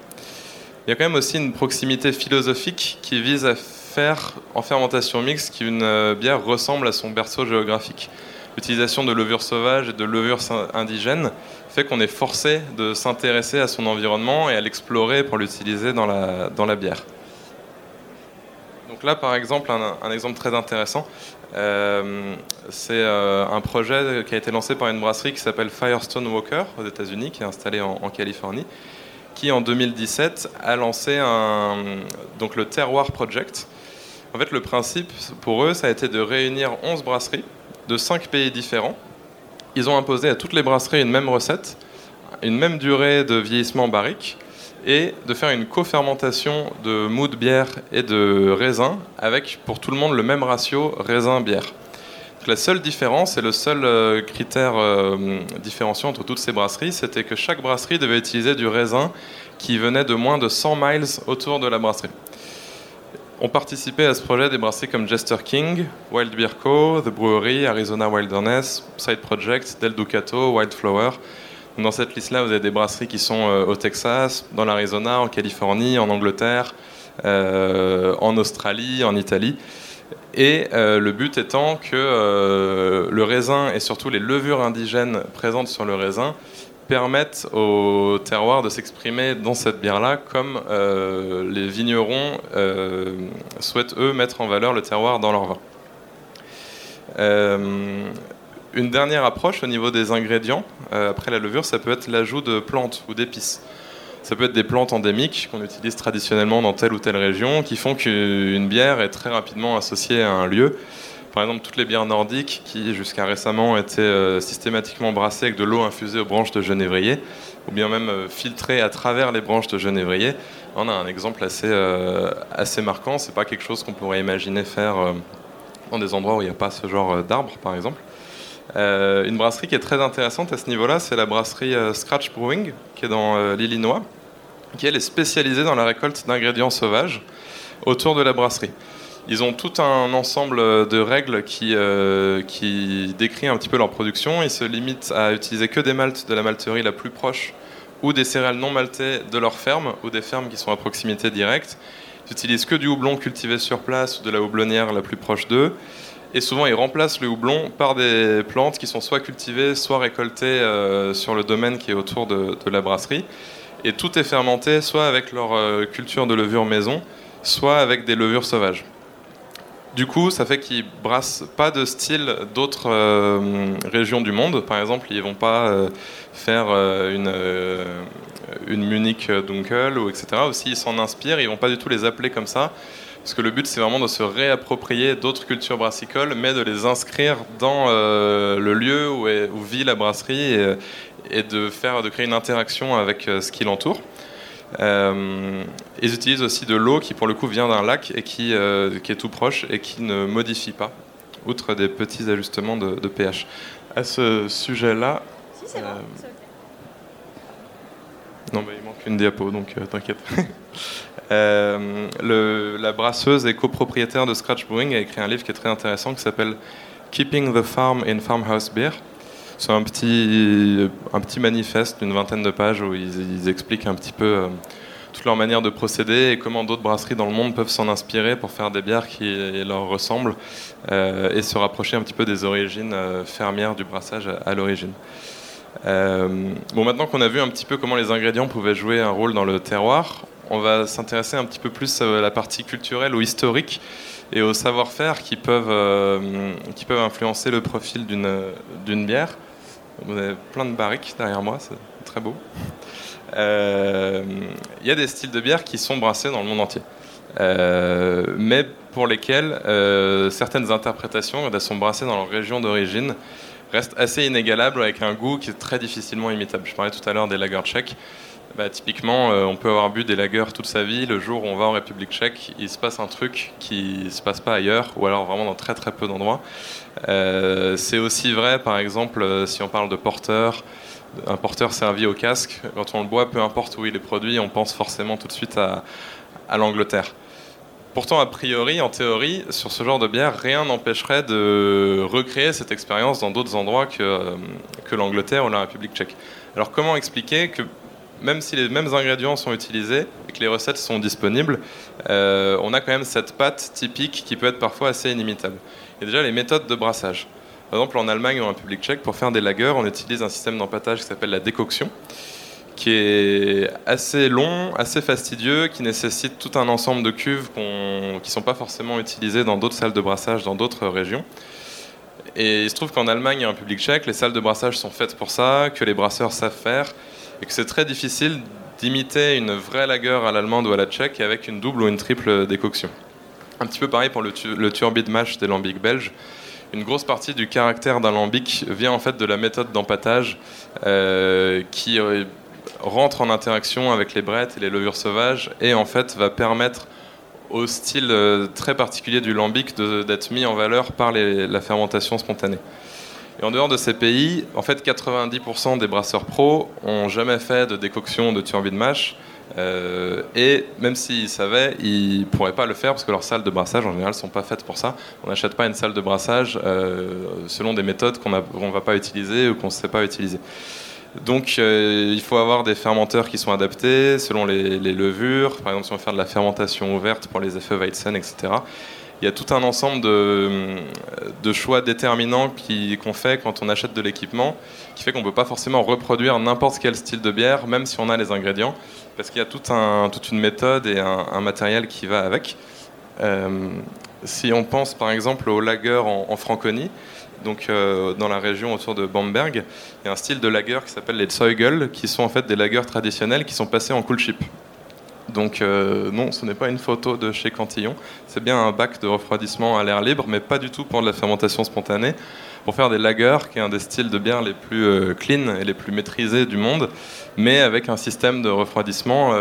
Il y a quand même aussi une proximité philosophique qui vise à faire en fermentation mixte qu'une bière ressemble à son berceau géographique. L'utilisation de levures sauvages et de levures indigènes qu'on est forcé de s'intéresser à son environnement et à l'explorer pour l'utiliser dans la, bière. Donc là, par exemple, un, exemple très intéressant, euh, c'est euh, un projet qui a été lancé par une brasserie qui s'appelle Firestone Walker aux États-Unis, qui est installée en, Californie, qui en 2017 a lancé donc le Terroir Project. En fait, le principe pour eux, ça a été de réunir 11 brasseries de 5 pays différents ils ont imposé à toutes les brasseries une même recette, une même durée de vieillissement barrique, et de faire une co-fermentation de mou de bière et de raisin, avec pour tout le monde le même ratio raisin-bière. La seule différence et le seul euh, critère euh, différenciant entre toutes ces brasseries, c'était que chaque brasserie devait utiliser du raisin qui venait de moins de 100 miles autour de la brasserie ont participé à ce projet des brasseries comme Jester King, Wild Beer Co., The Brewery, Arizona Wilderness, Side Project, Del Ducato, Wildflower. Dans cette liste-là, vous avez des brasseries qui sont euh, au Texas, dans l'Arizona, en Californie, en Angleterre, euh, en Australie, en Italie. Et euh, le but étant que le raisin et surtout les levures indigènes présentes sur le raisin permettent au terroir de s'exprimer dans cette bière-là, comme euh, les vignerons euh, souhaitent eux mettre en valeur le terroir dans leur vin. Euh, une dernière approche au niveau des ingrédients, après la levure, ça peut être l'ajout de plantes ou d'épices. Ça peut être des plantes endémiques qu'on utilise traditionnellement dans telle ou telle région, qui font qu'une bière est très rapidement associée à un lieu par exemple toutes les bières nordiques qui jusqu'à récemment étaient systématiquement brassées avec de l'eau infusée aux branches de genévrier, ou bien même filtrées à travers les branches de genévrier. On a un exemple assez, assez marquant, c'est pas quelque chose qu'on pourrait imaginer faire dans des endroits où il n'y a pas ce genre d'arbres par exemple. une brasserie qui est très intéressante à ce niveau-là, c'est la brasserie Scratch Brewing, qui est dans l'Illinois, qui elle est spécialisée dans la récolte d'ingrédients sauvages autour de la brasserie. Ils ont tout un ensemble de règles qui, euh, décrit un petit peu leur production. Ils se limitent à utiliser que des maltes de la malterie la plus proche ou des céréales non maltées de leur ferme ou des fermes qui sont à proximité directe. Ils utilisent que du houblon cultivé sur place ou de la houblonnière la plus proche d'eux. Et souvent, ils remplacent le houblon par des plantes qui sont soit cultivées, soit récoltées euh, sur le domaine qui est autour de, de, la brasserie. Et tout est fermenté soit avec leur euh, culture de levure maison, soit avec des levures sauvages. Du coup, ça fait qu'ils brassent pas de style d'autres euh, régions du monde. Par exemple, ils vont pas euh, faire euh, une, Munich Dunkel ou etc. Aussi, ils s'en inspirent. Ils vont pas du tout les appeler comme ça. Parce que le but, c'est vraiment de se réapproprier d'autres cultures brassicoles, mais de les inscrire dans le lieu où, où, vit la brasserie et, et, de, faire, de créer une interaction avec ce qui l'entoure. Euh, ils utilisent aussi de l'eau qui pour le coup vient d'un lac et qui, euh, qui, est tout proche et qui ne modifie pas, outre des petits ajustements de, pH. À ce sujet-là...
Si, c'est euh,
Non, mais il manque une diapo, donc t'inquiète. [laughs] la brasseuse et copropriétaire de Scratch Brewing a écrit un livre qui est très intéressant qui s'appelle Keeping the Farm in Farmhouse Beer. C'est un petit, un petit manifeste d'une vingtaine de pages où ils, expliquent un petit peu euh, toute leur manière de procéder et comment d'autres brasseries dans le monde peuvent s'en inspirer pour faire des bières qui leur ressemblent euh, et se rapprocher un petit peu des origines euh, fermières du brassage à, l'origine. bon, maintenant qu'on a vu un petit peu comment les ingrédients pouvaient jouer un rôle dans le terroir, on va s'intéresser un petit peu plus à la partie culturelle ou historique et au savoir-faire qui qui peuvent influencer le profil d'une bière. Vous avez plein de barriques derrière moi, c'est très beau. Euh, il y a des styles de bière qui sont brassés dans le monde entier. Euh, mais pour lesquels euh, certaines interprétations, elles sont brassées dans leur région d'origine, restent assez inégalables avec un goût qui est très difficilement imitable. Je parlais tout à l'heure des lagers tchèques. Bah, typiquement, on peut avoir bu des lagers toute sa vie. Le jour où on va en République tchèque, il se passe un truc qui ne se passe pas ailleurs, ou alors vraiment dans très très peu d'endroits. Euh, c'est aussi vrai, par exemple, euh, si on parle de porteur, un porteur servi au casque, quand on le boit, peu importe où il est produit, on pense forcément tout de suite à, l'Angleterre. Pourtant, a priori, en théorie, sur ce genre de bière, rien n'empêcherait de recréer cette expérience dans d'autres endroits euh, que l'Angleterre ou la République tchèque. Alors comment expliquer que même si les mêmes ingrédients sont utilisés et que les recettes sont disponibles, on a quand même cette pâte typique qui peut être parfois assez inimitable a déjà les méthodes de brassage. Par exemple, en Allemagne ou en République tchèque, pour faire des lagers, on utilise un système d'empattage qui s'appelle la décoction, qui est assez long, assez fastidieux, qui nécessite tout un ensemble de cuves qui ne sont pas forcément utilisées dans d'autres salles de brassage dans d'autres régions. Et il se trouve qu'en Allemagne et en République tchèque, les salles de brassage sont faites pour ça, que les brasseurs savent faire, et que c'est très difficile d'imiter une vraie lager à l'allemande ou à la tchèque avec une double ou une triple décoction. Un petit peu pareil pour le, le turbide mash des lambics belges. Une grosse partie du caractère d'un lambic vient en fait de la méthode d'empattage euh, qui euh, rentre en interaction avec les brettes et les levures sauvages et en fait va permettre au style euh, très particulier du lambic d'être mis en valeur par la fermentation spontanée. Et en dehors de ces pays, en fait, 90% des brasseurs pros ont jamais fait de décoction de turbide mash euh, et même s'ils savaient, ils ne pourraient pas le faire parce que leurs salles de brassage en général ne sont pas faites pour ça. On n'achète pas une salle de brassage euh, selon des méthodes qu'on ne va pas utiliser ou qu'on ne sait pas utiliser. Donc euh, il faut avoir des fermenteurs qui sont adaptés selon les, levures. Par exemple, si on veut faire de la fermentation ouverte pour les effets Weizen, etc il y a tout un ensemble de, choix déterminants qu'on fait quand on achète de l'équipement, qui fait qu'on ne peut pas forcément reproduire n'importe quel style de bière, même si on a les ingrédients, parce qu'il y a toute une méthode et un, matériel qui va avec. Euh, si on pense par exemple au lager en, Franconie, donc euh, dans la région autour de Bamberg, il y a un style de lager qui s'appelle les Zeugel, qui sont en fait des lagers traditionnels qui sont passés en cool chip. Donc non, ce n'est pas une photo de chez Cantillon, c'est bien un bac de refroidissement à l'air libre, mais pas du tout pour de la fermentation spontanée, pour faire des lagers, qui est un des styles de bière les plus clean et les plus maîtrisés du monde, mais avec un système de refroidissement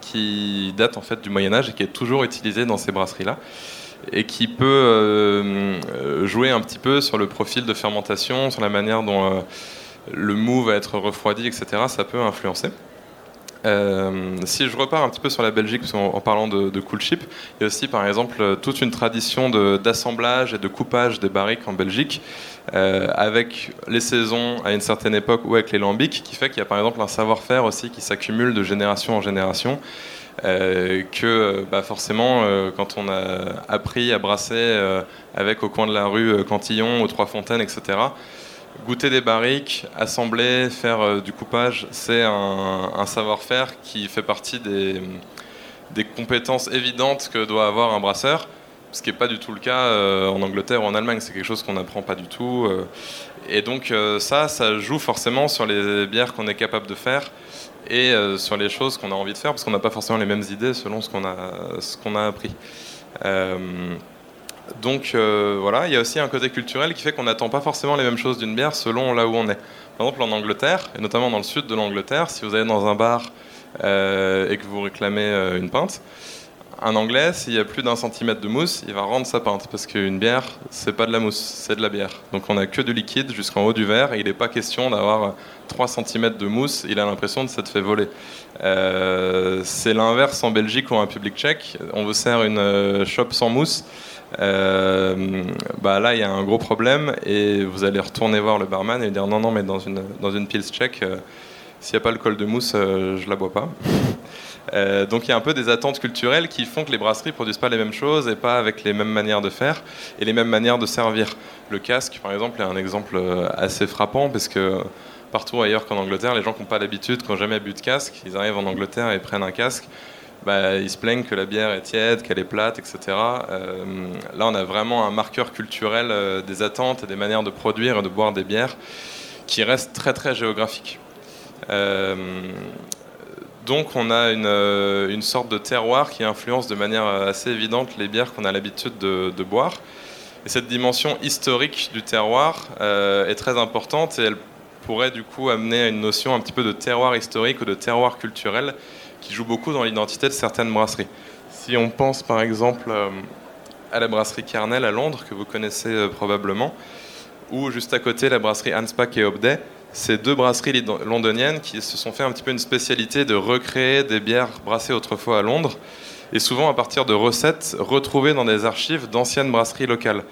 qui date en fait du Moyen Âge et qui est toujours utilisé dans ces brasseries-là et qui peut euh, jouer un petit peu sur le profil de fermentation, sur la manière dont euh, le mou va être refroidi, etc. Ça peut influencer. Euh, si je repars un petit peu sur la Belgique, en, parlant de, cool chip, il y a aussi par exemple toute une tradition d'assemblage et de coupage des barriques en Belgique, avec les saisons à une certaine époque ou avec les lambics, qui fait qu'il y a par exemple un savoir-faire aussi qui s'accumule de génération en génération euh, que bah, forcément, euh, quand on a appris à brasser euh, avec au coin de la rue Cantillon, aux Trois Fontaines, etc., goûter des barriques, assembler, faire du coupage, c'est un, savoir-faire qui fait partie des, compétences évidentes que doit avoir un brasseur, ce qui n'est pas du tout le cas en Angleterre ou en Allemagne, c'est quelque chose qu'on n'apprend pas du tout. et donc ça, ça joue forcément sur les bières qu'on est capable de faire et euh, sur les choses qu'on a envie de faire, parce qu'on n'a pas forcément les mêmes idées selon ce qu'on a, ce qu'on a appris. Euh, donc euh, voilà, il y a aussi un côté culturel qui fait qu'on n'attend pas forcément les mêmes choses d'une bière selon là où on est. Par exemple, en Angleterre, et notamment dans le sud de l'Angleterre, si vous allez dans un bar et que vous réclamez une pinte, un Anglais, s'il y a plus d'un centimètre de mousse, il va rendre sa pinte parce qu'une bière, c'est pas de la mousse, c'est de la bière. Donc on a que du liquide jusqu'en haut du verre et il n'est pas question d'avoir 3 cm de mousse. Il a l'impression de s'être fait voler. Euh, c'est l'inverse en Belgique ou en République tchèque. On vous sert une euh, chope sans mousse. Euh, bah là, il y a un gros problème et vous allez retourner voir le barman et lui dire non, non, mais dans une, dans une pils tchèque, s'il n'y a pas le col de mousse, je la bois pas. [laughs] Euh, donc il y a un peu des attentes culturelles qui font que les brasseries produisent pas les mêmes choses et pas avec les mêmes manières de faire et les mêmes manières de servir. Le casque, par exemple, est un exemple euh, assez frappant parce que partout ailleurs qu'en Angleterre, les gens qui n'ont pas l'habitude, qui n'ont jamais bu de casque, ils arrivent en Angleterre et prennent un casque. Bah, ils se plaignent que la bière est tiède, qu'elle est plate, etc. Euh, là, on a vraiment un marqueur culturel des attentes et des manières de produire et de boire des bières qui reste très très géographique. Donc on a euh, une, sorte de terroir qui influence de manière assez évidente les bières qu'on a l'habitude de, boire. Et cette dimension historique du terroir euh, est très importante et elle pourrait du coup amener à une notion un petit peu de terroir historique ou de terroir culturel qui joue beaucoup dans l'identité de certaines brasseries. Si on pense par exemple euh, à la brasserie Carnel à Londres, que vous connaissez probablement, ou juste à côté la brasserie Hanspach et Hobday, ces deux brasseries londoniennes qui se sont fait un petit peu une spécialité de recréer des bières brassées autrefois à Londres, et souvent à partir de recettes retrouvées dans des archives d'anciennes brasseries locales.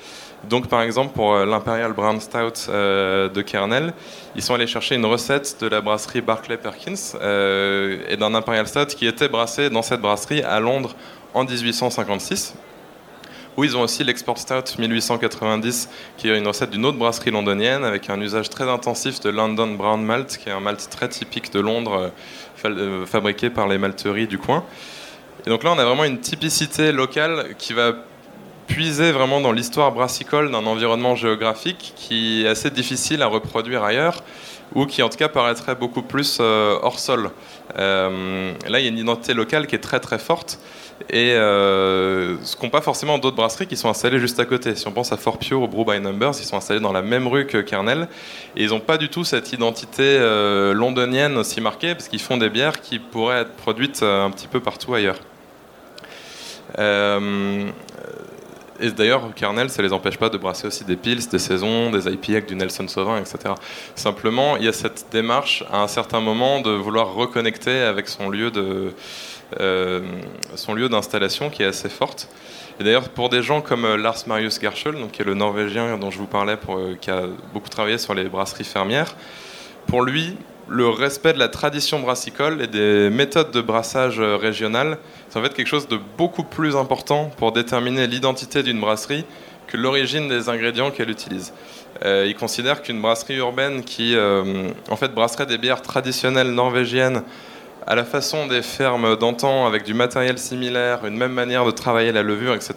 Donc par exemple pour euh, l'Imperial Brown Stout euh, de Kernel, ils sont allés chercher une recette de la brasserie Barclay Perkins euh, et d'un Imperial Stout qui était brassé dans cette brasserie à Londres en 1856 où ils ont aussi l'Export Stout 1890, qui est une recette d'une autre brasserie londonienne, avec un usage très intensif de London Brown Malt, qui est un malt très typique de Londres, fabriqué par les malteries du coin. Et donc là, on a vraiment une typicité locale qui va puiser vraiment dans l'histoire brassicole d'un environnement géographique qui est assez difficile à reproduire ailleurs ou qui en tout cas paraîtrait beaucoup plus euh, hors sol. là, il y a une identité locale qui est très très forte et euh, ce qu'ont pas forcément d'autres brasseries qui sont installées juste à côté. Si on pense à Fort Pure ou Brew by Numbers, ils sont installés dans la même rue que Kernel et ils n'ont pas du tout cette identité euh, londonienne aussi marquée parce qu'ils font des bières qui pourraient être produites euh, un petit peu partout ailleurs. Et d'ailleurs, Kernel, ça les empêche pas de brasser aussi des pils, des saisons, des IPA, du Nelson Sauvin, etc. Simplement, il y a cette démarche à un certain moment de vouloir reconnecter avec son lieu de, euh, d'installation qui est assez forte. Et d'ailleurs, pour des gens comme euh, Lars Marius Gerschel, donc, qui est le Norvégien dont je vous parlais, euh, qui a beaucoup travaillé sur les brasseries fermières, pour lui, le respect de la tradition brassicole et des méthodes de brassage régionales, c'est en fait quelque chose de beaucoup plus important pour déterminer l'identité d'une brasserie que l'origine des ingrédients qu'elle utilise. il considère qu'une brasserie urbaine qui en fait brasserait des bières traditionnelles norvégiennes à la façon des fermes d'antan, avec du matériel similaire, une même manière de travailler la levure, etc.,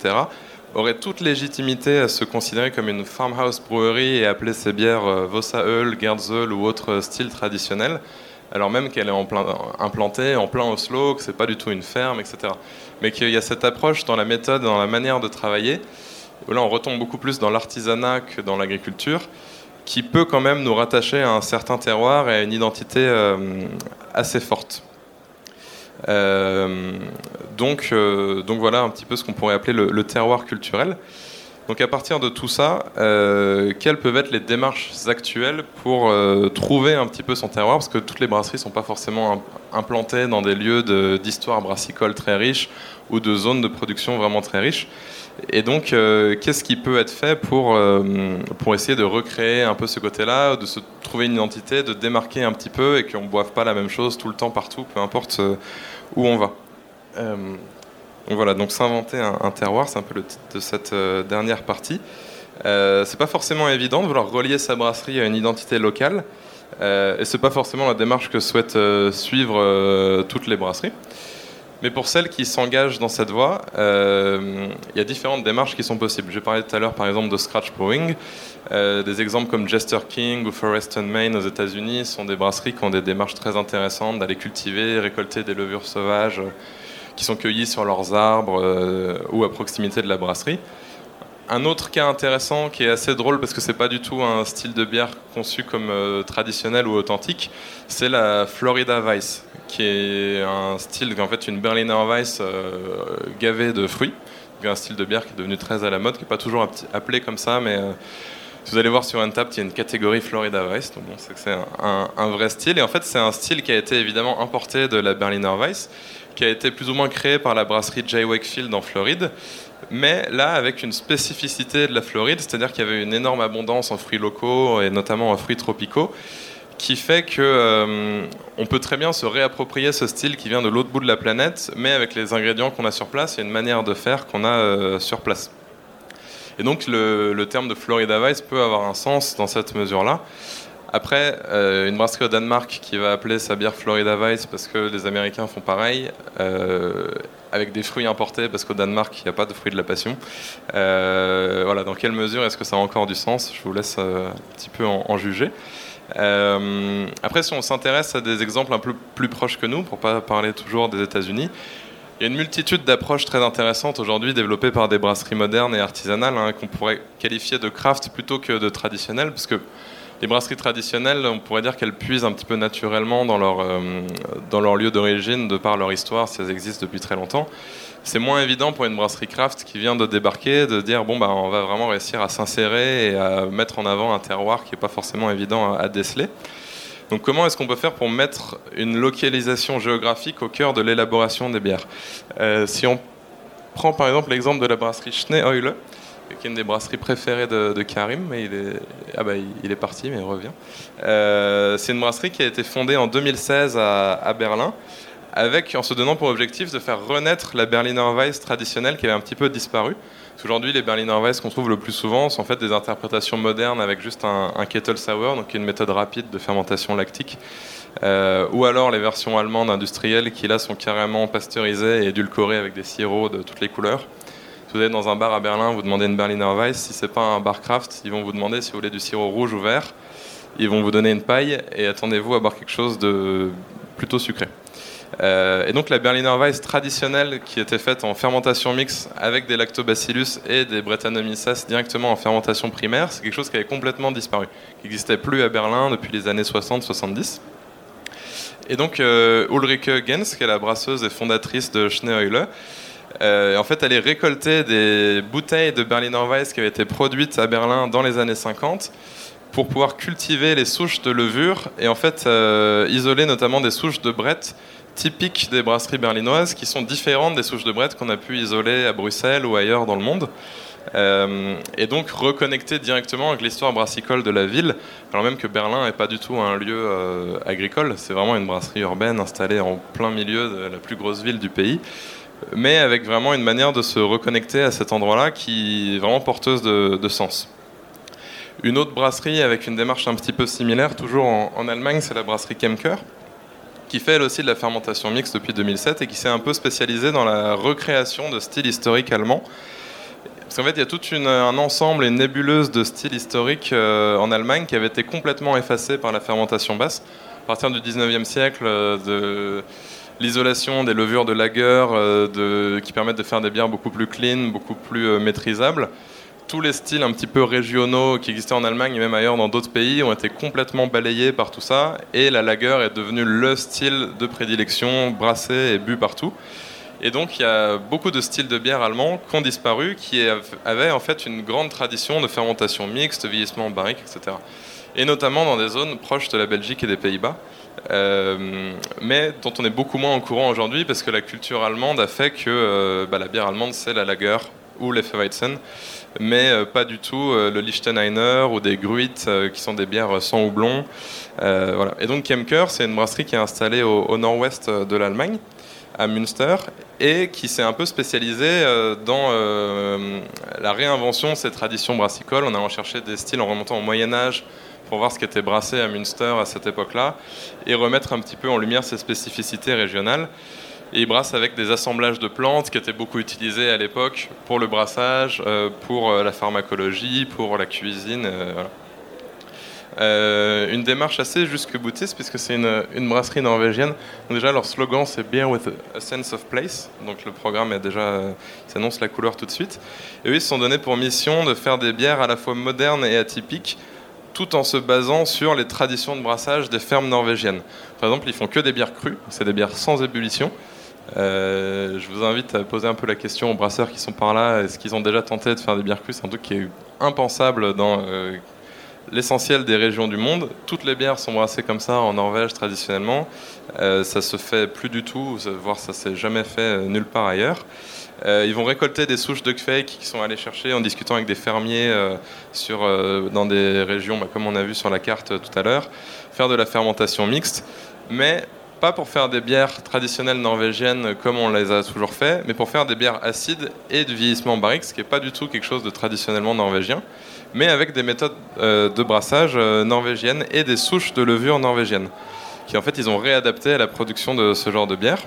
aurait toute légitimité à se considérer comme une farmhouse brewery et appeler ses bières euh, Vossa ou autre style traditionnel, alors même qu'elle est implantée en plein Oslo, que c'est pas du tout une ferme, etc. Mais qu'il y a cette approche dans la méthode, dans la manière de travailler, où là on retombe beaucoup plus dans l'artisanat que dans l'agriculture, qui peut quand même nous rattacher à un certain terroir et à une identité euh, assez forte. Euh, donc, euh, donc voilà un petit peu ce qu'on pourrait appeler le terroir culturel. Donc à partir de tout ça, euh, quelles peuvent être les démarches actuelles pour trouver un petit peu son terroir? Parce que toutes les brasseries ne sont pas forcément implantées dans des lieux d'histoire brassicole très riches ou de zones de production vraiment très riches. Et donc, euh, qu'est-ce qui peut être fait pour, pour essayer de recréer un peu ce côté-là, de se trouver une identité, de démarquer un petit peu et qu'on ne boive pas la même chose tout le temps, partout, peu importe où on va donc voilà, donc s'inventer un, terroir, c'est un peu le titre de cette euh, dernière partie. Euh, c'est pas forcément évident de vouloir relier sa brasserie à une identité locale, euh, et c'est pas forcément la démarche que souhaitent euh, suivre toutes les brasseries. Mais pour celles qui s'engagent dans cette voie, il y a différentes démarches qui sont possibles. J'ai parlé tout à l'heure par exemple de scratch brewing. des exemples comme Jester King ou Forest and Maine aux États-Unis sont des brasseries qui ont des démarches très intéressantes d'aller cultiver, récolter des levures sauvages qui sont cueillis sur leurs arbres euh, ou à proximité de la brasserie. Un autre cas intéressant qui est assez drôle parce que c'est pas du tout un style de bière conçu comme euh, traditionnel ou authentique, c'est la Florida Weiss, qui est un style, en fait, une Berliner Weiss euh, gavée de fruits, un style de bière qui est devenu très à la mode, qui n'est pas toujours appelé comme ça, mais si vous allez voir sur Untapped, il y a une catégorie Florida Weiss, donc bon, c'est un, un, vrai style. Et en fait, c'est un style qui a été évidemment importé de la Berliner Weiss, qui a été plus ou moins créé par la brasserie J. Wakefield en Floride, mais là avec une spécificité de la Floride, c'est-à-dire qu'il y avait une énorme abondance en fruits locaux et notamment en fruits tropicaux, qui fait que euh, on peut très bien se réapproprier ce style qui vient de l'autre bout de la planète, mais avec les ingrédients qu'on a sur place, a une manière de faire qu'on a euh, sur place. Et donc le, terme de Florida Vice peut avoir un sens dans cette mesure-là. Après, euh, une brasserie au Danemark qui va appeler sa bière Florida Vice parce que les Américains font pareil, euh, avec des fruits importés parce qu'au Danemark, il n'y a pas de fruits de la passion. Voilà, dans quelle mesure est-ce que ça a encore du sens? Je vous laisse un petit peu en, juger. Après, si on s'intéresse à des exemples un peu plus proches que nous, pour pas parler toujours des États-Unis, il y a une multitude d'approches très intéressantes aujourd'hui développées par des brasseries modernes et artisanales hein, qu'on pourrait qualifier de craft plutôt que de traditionnelles, parce que les brasseries traditionnelles, on pourrait dire qu'elles puisent un petit peu naturellement dans leur, euh, dans leur lieu d'origine, de par leur histoire, si elles existent depuis très longtemps. C'est moins évident pour une brasserie craft qui vient de débarquer de dire bon bah on va vraiment réussir à s'insérer et à mettre en avant un terroir qui n'est pas forcément évident à, déceler. Donc comment est-ce qu'on peut faire pour mettre une localisation géographique au cœur de l'élaboration des bières? Euh, Si on prend par exemple l'exemple de la brasserie Schneeheule, qui est une des brasseries préférées de, Karim, mais il est, ah bah, il est parti, mais il revient. Euh, c'est une brasserie qui a été fondée en 2016 à, Berlin, avec, en se donnant pour objectif de faire renaître la Berliner Weiss traditionnelle qui avait un petit peu disparu. Aujourd'hui, les Berliner Weiss qu'on trouve le plus souvent sont en fait des interprétations modernes avec juste un, kettle sour, donc une méthode rapide de fermentation lactique. Euh, ou alors les versions allemandes industrielles qui là sont carrément pasteurisées et édulcorées avec des sirops de toutes les couleurs. Si vous êtes dans un bar à Berlin, vous demandez une Berliner Weiss, si c'est pas un bar craft, ils vont vous demander si vous voulez du sirop rouge ou vert. Ils vont vous donner une paille et attendez-vous à boire quelque chose de plutôt sucré. Euh, et donc la Berliner Weiss traditionnelle qui était faite en fermentation mixte avec des lactobacillus et des Brettanomyces directement en fermentation primaire, c'est quelque chose qui avait complètement disparu, qui n'existait plus à Berlin depuis les années 60-70. Et donc euh, Ulrike Gens, qui est la brasseuse et fondatrice de Schneeheule, euh, en fait, elle est récoltée des bouteilles de Berliner Weiss qui avaient été produites à Berlin dans les années 50 pour pouvoir cultiver les souches de levure et en fait euh, isoler notamment des souches de brette typiques des brasseries berlinoises qui sont différentes des souches de brette qu'on a pu isoler à Bruxelles ou ailleurs dans le monde. Euh, et donc reconnecter directement avec l'histoire brassicole de la ville, alors même que Berlin n'est pas du tout un lieu agricole, c'est vraiment une brasserie urbaine installée en plein milieu de la plus grosse ville du pays mais avec vraiment une manière de se reconnecter à cet endroit-là qui est vraiment porteuse de, sens. Une autre brasserie avec une démarche un petit peu similaire, toujours en, Allemagne, c'est la brasserie Kemker, qui fait elle aussi de la fermentation mixte depuis 2007 et qui s'est un peu spécialisée dans la recréation de styles historiques allemands. Parce qu'en fait, il y a tout un ensemble, une nébuleuse de styles historiques euh, en Allemagne qui avait été complètement effacé par la fermentation basse à partir du 19e siècle, de l'isolation des levures de lager de, qui permettent de faire des bières beaucoup plus clean, beaucoup plus maîtrisables tous les styles un petit peu régionaux qui existaient en Allemagne et même ailleurs dans d'autres pays ont été complètement balayés par tout ça et la lager est devenue le style de prédilection brassé et bu partout. Et donc il y a beaucoup de styles de bière allemands qui ont disparu, qui avaient en fait une grande tradition de fermentation mixte, vieillissement en barrique, etc. Et notamment dans des zones proches de la Belgique et des Pays-Bas. Euh, mais dont on est beaucoup moins au courant aujourd'hui parce que la culture allemande a fait que euh, bah, la bière allemande c'est la lager ou l'Hefeweizen mais euh, pas du tout euh, le Lichtenheiner ou des Gruit euh, qui sont des bières sans houblon. voilà. Et donc Kemker, c'est une brasserie qui est installée au, nord-ouest de l'Allemagne, à Münster, et qui s'est un peu spécialisée dans la réinvention de ces traditions brassicoles en allant chercher des styles en remontant au Moyen Âge pour voir ce qui était brassé à Münster à cette époque-là et remettre un petit peu en lumière ces spécificités régionales. Et il brasse avec des assemblages de plantes qui étaient beaucoup utilisés à l'époque pour le brassage, euh, pour euh, la pharmacologie, pour la cuisine. Euh, une démarche assez jusque boutiste puisque c'est une, brasserie norvégienne. déjà leur slogan c'est Beer with a sense of place. Donc le programme est déjà s'annonce la couleur tout de suite. Et eux ils se sont donnés pour mission de faire des bières à la fois modernes et atypiques tout en se basant sur les traditions de brassage des fermes norvégiennes. Par exemple, ils font que des bières crues, c'est des bières sans ébullition. Euh, je vous invite à poser un peu la question aux brasseurs qui sont par là. Est-ce qu'ils ont déjà tenté de faire des bières crues C'est un truc qui est impensable dans euh, l'essentiel des régions du monde. Toutes les bières sont brassées comme ça en Norvège traditionnellement. Euh, ça se fait plus du tout, voire ça s'est jamais fait nulle part ailleurs. ils vont récolter des souches de fake qui sont allés chercher en discutant avec des fermiers sur, dans des régions, bah, comme on a vu sur la carte tout à l'heure, faire de la fermentation mixte. Mais pas pour faire des bières traditionnelles norvégiennes comme on les a toujours fait, mais pour faire des bières acides et de vieillissement barrique, ce qui n'est pas du tout quelque chose de traditionnellement norvégien, mais avec des méthodes euh, de brassage euh, norvégiennes et des souches de levure norvégiennes, qui en fait ils ont réadapté à la production de ce genre de bière.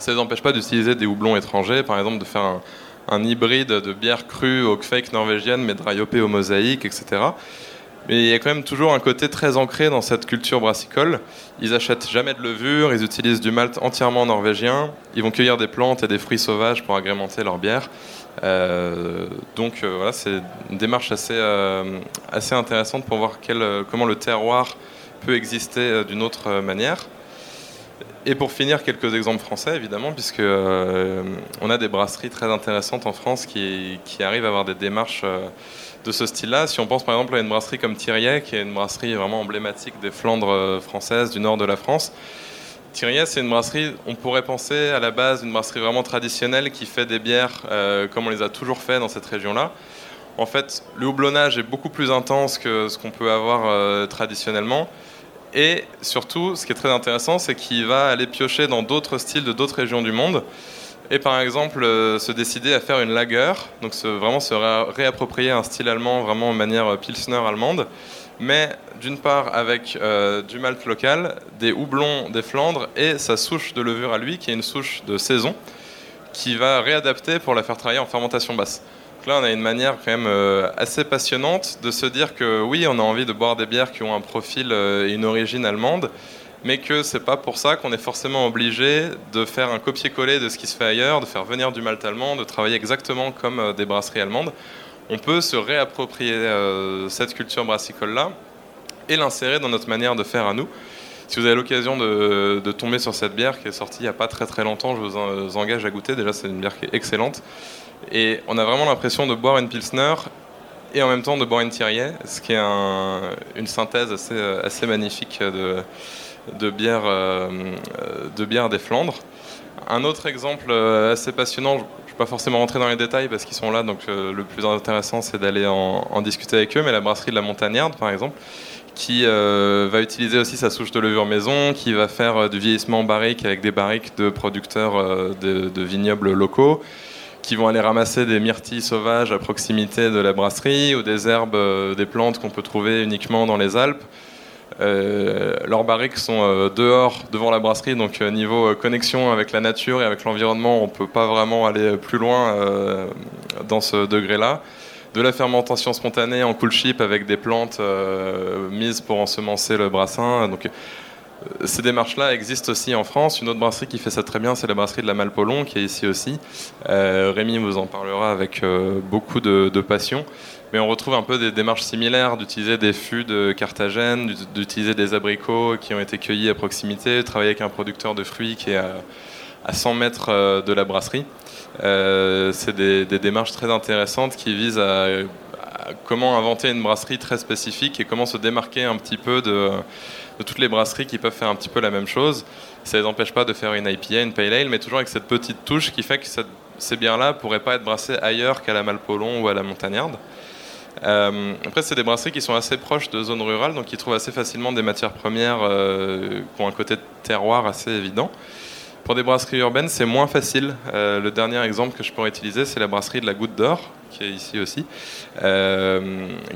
Ça ne les empêche pas d'utiliser des houblons étrangers, par exemple de faire un, hybride de bière crue au fake norvégienne, mais dryopée au mosaïque, etc. Mais il y a quand même toujours un côté très ancré dans cette culture brassicole. Ils achètent jamais de levure, ils utilisent du malt entièrement norvégien, ils vont cueillir des plantes et des fruits sauvages pour agrémenter leur bière. Euh, donc euh, voilà, c'est une démarche assez, euh, assez intéressante pour voir comment le terroir peut exister d'une autre manière. Et pour finir, quelques exemples français, évidemment, puisque on a des brasseries très intéressantes en France qui, qui arrivent à avoir des démarches de ce style-là. Si on pense par exemple à une brasserie comme Thiriet, qui est une brasserie vraiment emblématique des Flandres euh, françaises, du nord de la France, Thiriet, c'est une brasserie, on pourrait penser à la base une brasserie vraiment traditionnelle qui fait des bières euh, comme on les a toujours fait dans cette région-là. En fait, le houblonnage est beaucoup plus intense que ce qu'on peut avoir euh, traditionnellement. Et surtout, ce qui est très intéressant, c'est qu'il va aller piocher dans d'autres styles de d'autres régions du monde et par exemple euh, se décider à faire une lager, donc vraiment se réapproprier un style allemand vraiment en manière euh, pilsner allemande, mais d'une part avec euh, du malt local, des houblons des Flandres et sa souche de levure à lui, qui est une souche de saison, qui va réadapter pour la faire travailler en fermentation basse. Donc là, on a une manière quand même assez passionnante de se dire que oui, on a envie de boire des bières qui ont un profil et une origine allemande, mais que c'est pas pour ça qu'on est forcément obligé de faire un copier-coller de ce qui se fait ailleurs, de faire venir du malt allemand, de travailler exactement comme euh, des brasseries allemandes. On peut se réapproprier euh, cette culture brassicole-là et l'insérer dans notre manière de faire à nous. Si vous avez l'occasion de, tomber sur cette bière qui est sortie il n'y a pas très très longtemps, je vous engage à goûter. Déjà, c'est une bière qui est excellente. Et on a vraiment l'impression de boire une Pilsner et en même temps de boire une Thierry, ce qui est une synthèse assez, euh, assez magnifique de, de bière, euh, de bière des Flandres. Un autre exemple euh, assez passionnant, je ne vais pas forcément rentrer dans les détails parce qu'ils sont là, donc euh, le plus intéressant c'est d'aller en, discuter avec eux, mais la brasserie de la Montagnarde par exemple, qui va utiliser aussi sa souche de levure maison, qui va faire du vieillissement en barrique avec des barriques de producteurs de, de, vignobles locaux, qui vont aller ramasser des myrtilles sauvages à proximité de la brasserie ou des herbes, des plantes qu'on peut trouver uniquement dans les Alpes. Euh, leurs barriques sont euh, dehors, devant la brasserie, donc euh, niveau connexion avec la nature et avec l'environnement, on ne peut pas vraiment aller plus loin dans ce degré-là. De la fermentation spontanée en cool chip avec des plantes mises pour ensemencer le brassin. Donc, Ces démarches-là existent aussi en France. Une autre brasserie qui fait ça très bien, c'est la brasserie de la Malpolon, qui est ici aussi. Rémi vous en parlera avec beaucoup de, passion. Mais on retrouve un peu des démarches similaires d'utiliser des fûts de Carthagène, d'utiliser des abricots qui ont été cueillis à proximité, travailler avec un producteur de fruits qui est à, 100 mètres euh, de la brasserie. Euh, c'est des, démarches très intéressantes qui visent à, comment inventer une brasserie très spécifique et comment se démarquer un petit peu de, toutes les brasseries qui peuvent faire un petit peu la même chose. Ça ne les empêche pas de faire une IPA, une Pale Ale, mais toujours avec cette petite touche qui fait que ces bières-là pourraient pas être brassées ailleurs qu'à la Malpolon ou à la Montagnarde. Euh, après, c'est des brasseries qui sont assez proches de zones rurales, donc qui trouvent assez facilement des matières premières euh, qui ont un côté terroir assez évident. Pour des brasseries urbaines, c'est moins facile. Euh, le dernier exemple que je pourrais utiliser, c'est la brasserie de la Goutte d'Or, qui est ici aussi,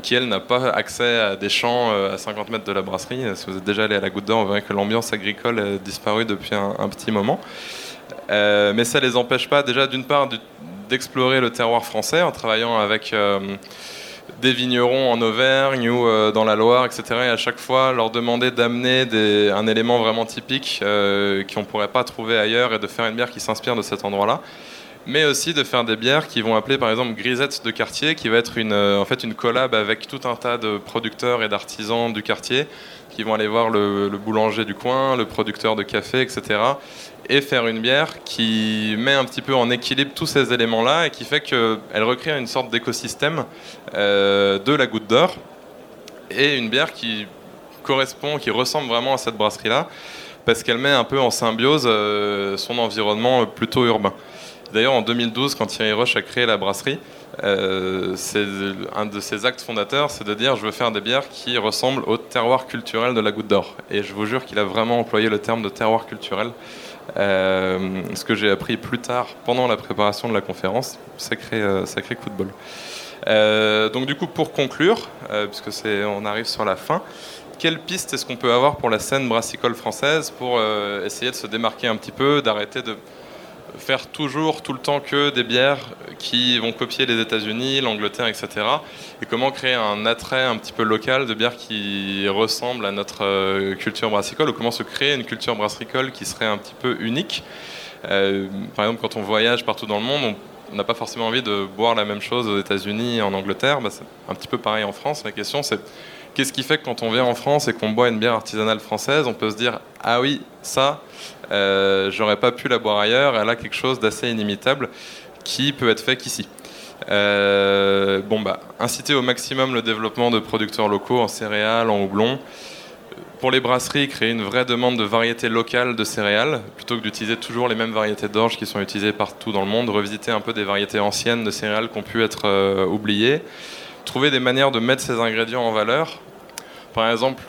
qui elle n'a pas accès à des champs à 50 mètres de la brasserie. Si vous êtes déjà allé à la Goutte d'Or, vous verrez que l'ambiance agricole a disparu depuis un petit moment. mais ça ne les empêche pas déjà d'une part d'explorer le terroir français en travaillant avec des vignerons en Auvergne ou euh, dans la Loire, etc. Et à chaque fois, leur demander d'amener un élément vraiment typique euh, qu'on ne pourrait pas trouver ailleurs et de faire une bière qui s'inspire de cet endroit-là. Mais aussi de faire des bières qui vont appeler par exemple Grisette de quartier, qui va être une, euh, en fait une collab avec tout un tas de producteurs et d'artisans du quartier qui vont aller voir le, boulanger du coin, le producteur de café, etc et faire une bière qui met un petit peu en équilibre tous ces éléments-là et qui fait qu'elle recrée une sorte d'écosystème euh, de la goutte d'or et une bière qui correspond, qui ressemble vraiment à cette brasserie-là parce qu'elle met un peu en symbiose euh, son environnement plutôt urbain. D'ailleurs, en 2012, quand Thierry Roche a créé la brasserie, euh, un de ses actes fondateurs, c'est de dire je veux faire des bières qui ressemblent au terroir culturel de la Goutte d'Or. Et je vous jure qu'il a vraiment employé le terme de terroir culturel. Euh, ce que j'ai appris plus tard pendant la préparation de la conférence, sacré, euh, coup de bol. Donc du coup, pour conclure, puisque on arrive sur la fin, quelle piste est-ce qu'on peut avoir pour la scène brassicole française pour essayer de se démarquer un petit peu, d'arrêter de faire toujours, tout le temps que des bières qui vont copier les États-Unis, l'Angleterre, etc. Et comment créer un attrait un petit peu local de bières qui ressemblent à notre euh, culture brassicole, ou comment se créer une culture brassicole qui serait un petit peu unique? Euh, par exemple, quand on voyage partout dans le monde, on n'a pas forcément envie de boire la même chose aux États-Unis et en Angleterre. Bah, c'est un petit peu pareil en France. La question, c'est qu'est-ce qui fait que quand on vient en France et qu'on boit une bière artisanale française, on peut se dire ah oui, ça, euh, j'aurais pas pu la boire ailleurs. Elle a quelque chose d'assez inimitable qui peut être fait qu'ici. Euh, bon bah, inciter au maximum le développement de producteurs locaux en céréales, en houblon. Pour les brasseries, créer une vraie demande de variétés locales de céréales, plutôt que d'utiliser toujours les mêmes variétés d'orge qui sont utilisées partout dans le monde, revisiter un peu des variétés anciennes de céréales qui ont pu être euh, oubliées, trouver des manières de mettre ces ingrédients en valeur. Par exemple,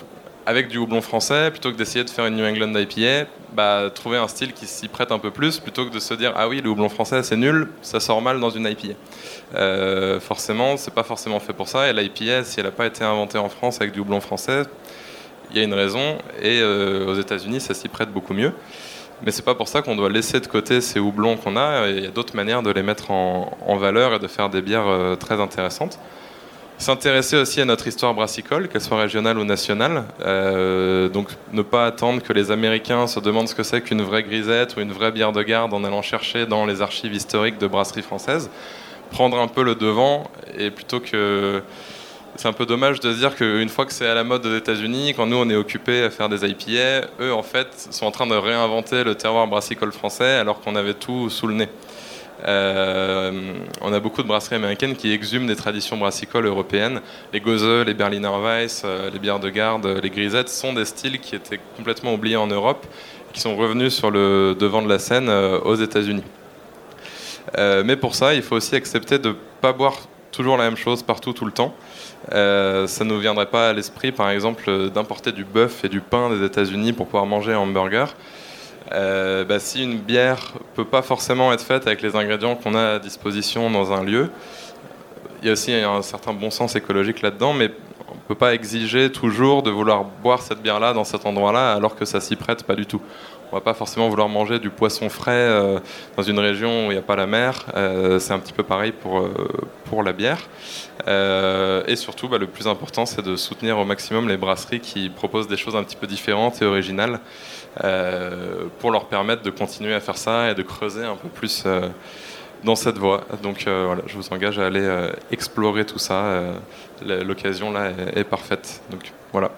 avec du houblon français, plutôt que d'essayer de faire une New England IPA, bah, trouver un style qui s'y prête un peu plus, plutôt que de se dire ah oui, le houblon français c'est nul, ça sort mal dans une IPA. Euh, forcément, c'est pas forcément fait pour ça, et l'IPA, si elle n'a pas été inventée en France avec du houblon français, il y a une raison, et euh, aux États-Unis, ça s'y prête beaucoup mieux. Mais c'est pas pour ça qu'on doit laisser de côté ces houblons qu'on a, il y a d'autres manières de les mettre en, valeur et de faire des bières euh, très intéressantes. S'intéresser aussi à notre histoire brassicole, qu'elle soit régionale ou nationale. Euh, donc ne pas attendre que les Américains se demandent ce que c'est qu'une vraie grisette ou une vraie bière de garde en allant chercher dans les archives historiques de brasserie française. Prendre un peu le devant et plutôt que... C'est un peu dommage de se dire qu'une fois que c'est à la mode aux États-Unis, quand nous on est occupés à faire des IPA, eux en fait sont en train de réinventer le terroir brassicole français alors qu'on avait tout sous le nez. Euh, on a beaucoup de brasseries américaines qui exhument des traditions brassicoles européennes. Les Gose, les Berliner Weiss, euh, les bières de garde, les grisettes sont des styles qui étaient complètement oubliés en Europe, qui sont revenus sur le devant de la scène euh, aux États-Unis. mais pour ça, il faut aussi accepter de ne pas boire toujours la même chose partout tout le temps. ça ne nous viendrait pas à l'esprit, par exemple, d'importer du bœuf et du pain des États-Unis pour pouvoir manger un hamburger. Euh, bah, si une bière peut pas forcément être faite avec les ingrédients qu'on a à disposition dans un lieu, il y a aussi un certain bon sens écologique là-dedans, mais on peut pas exiger toujours de vouloir boire cette bière-là dans cet endroit-là alors que ça s'y prête pas du tout. On va pas forcément vouloir manger du poisson frais euh, dans une région où il n'y a pas la mer. Euh, c'est un petit peu pareil pour, pour la bière. et surtout, bah, le plus important, c'est de soutenir au maximum les brasseries qui proposent des choses un petit peu différentes et originales pour leur permettre de continuer à faire ça et de creuser un peu plus dans cette voie. Donc voilà, je vous engage à aller explorer tout ça. L'occasion là est, est parfaite. Donc voilà.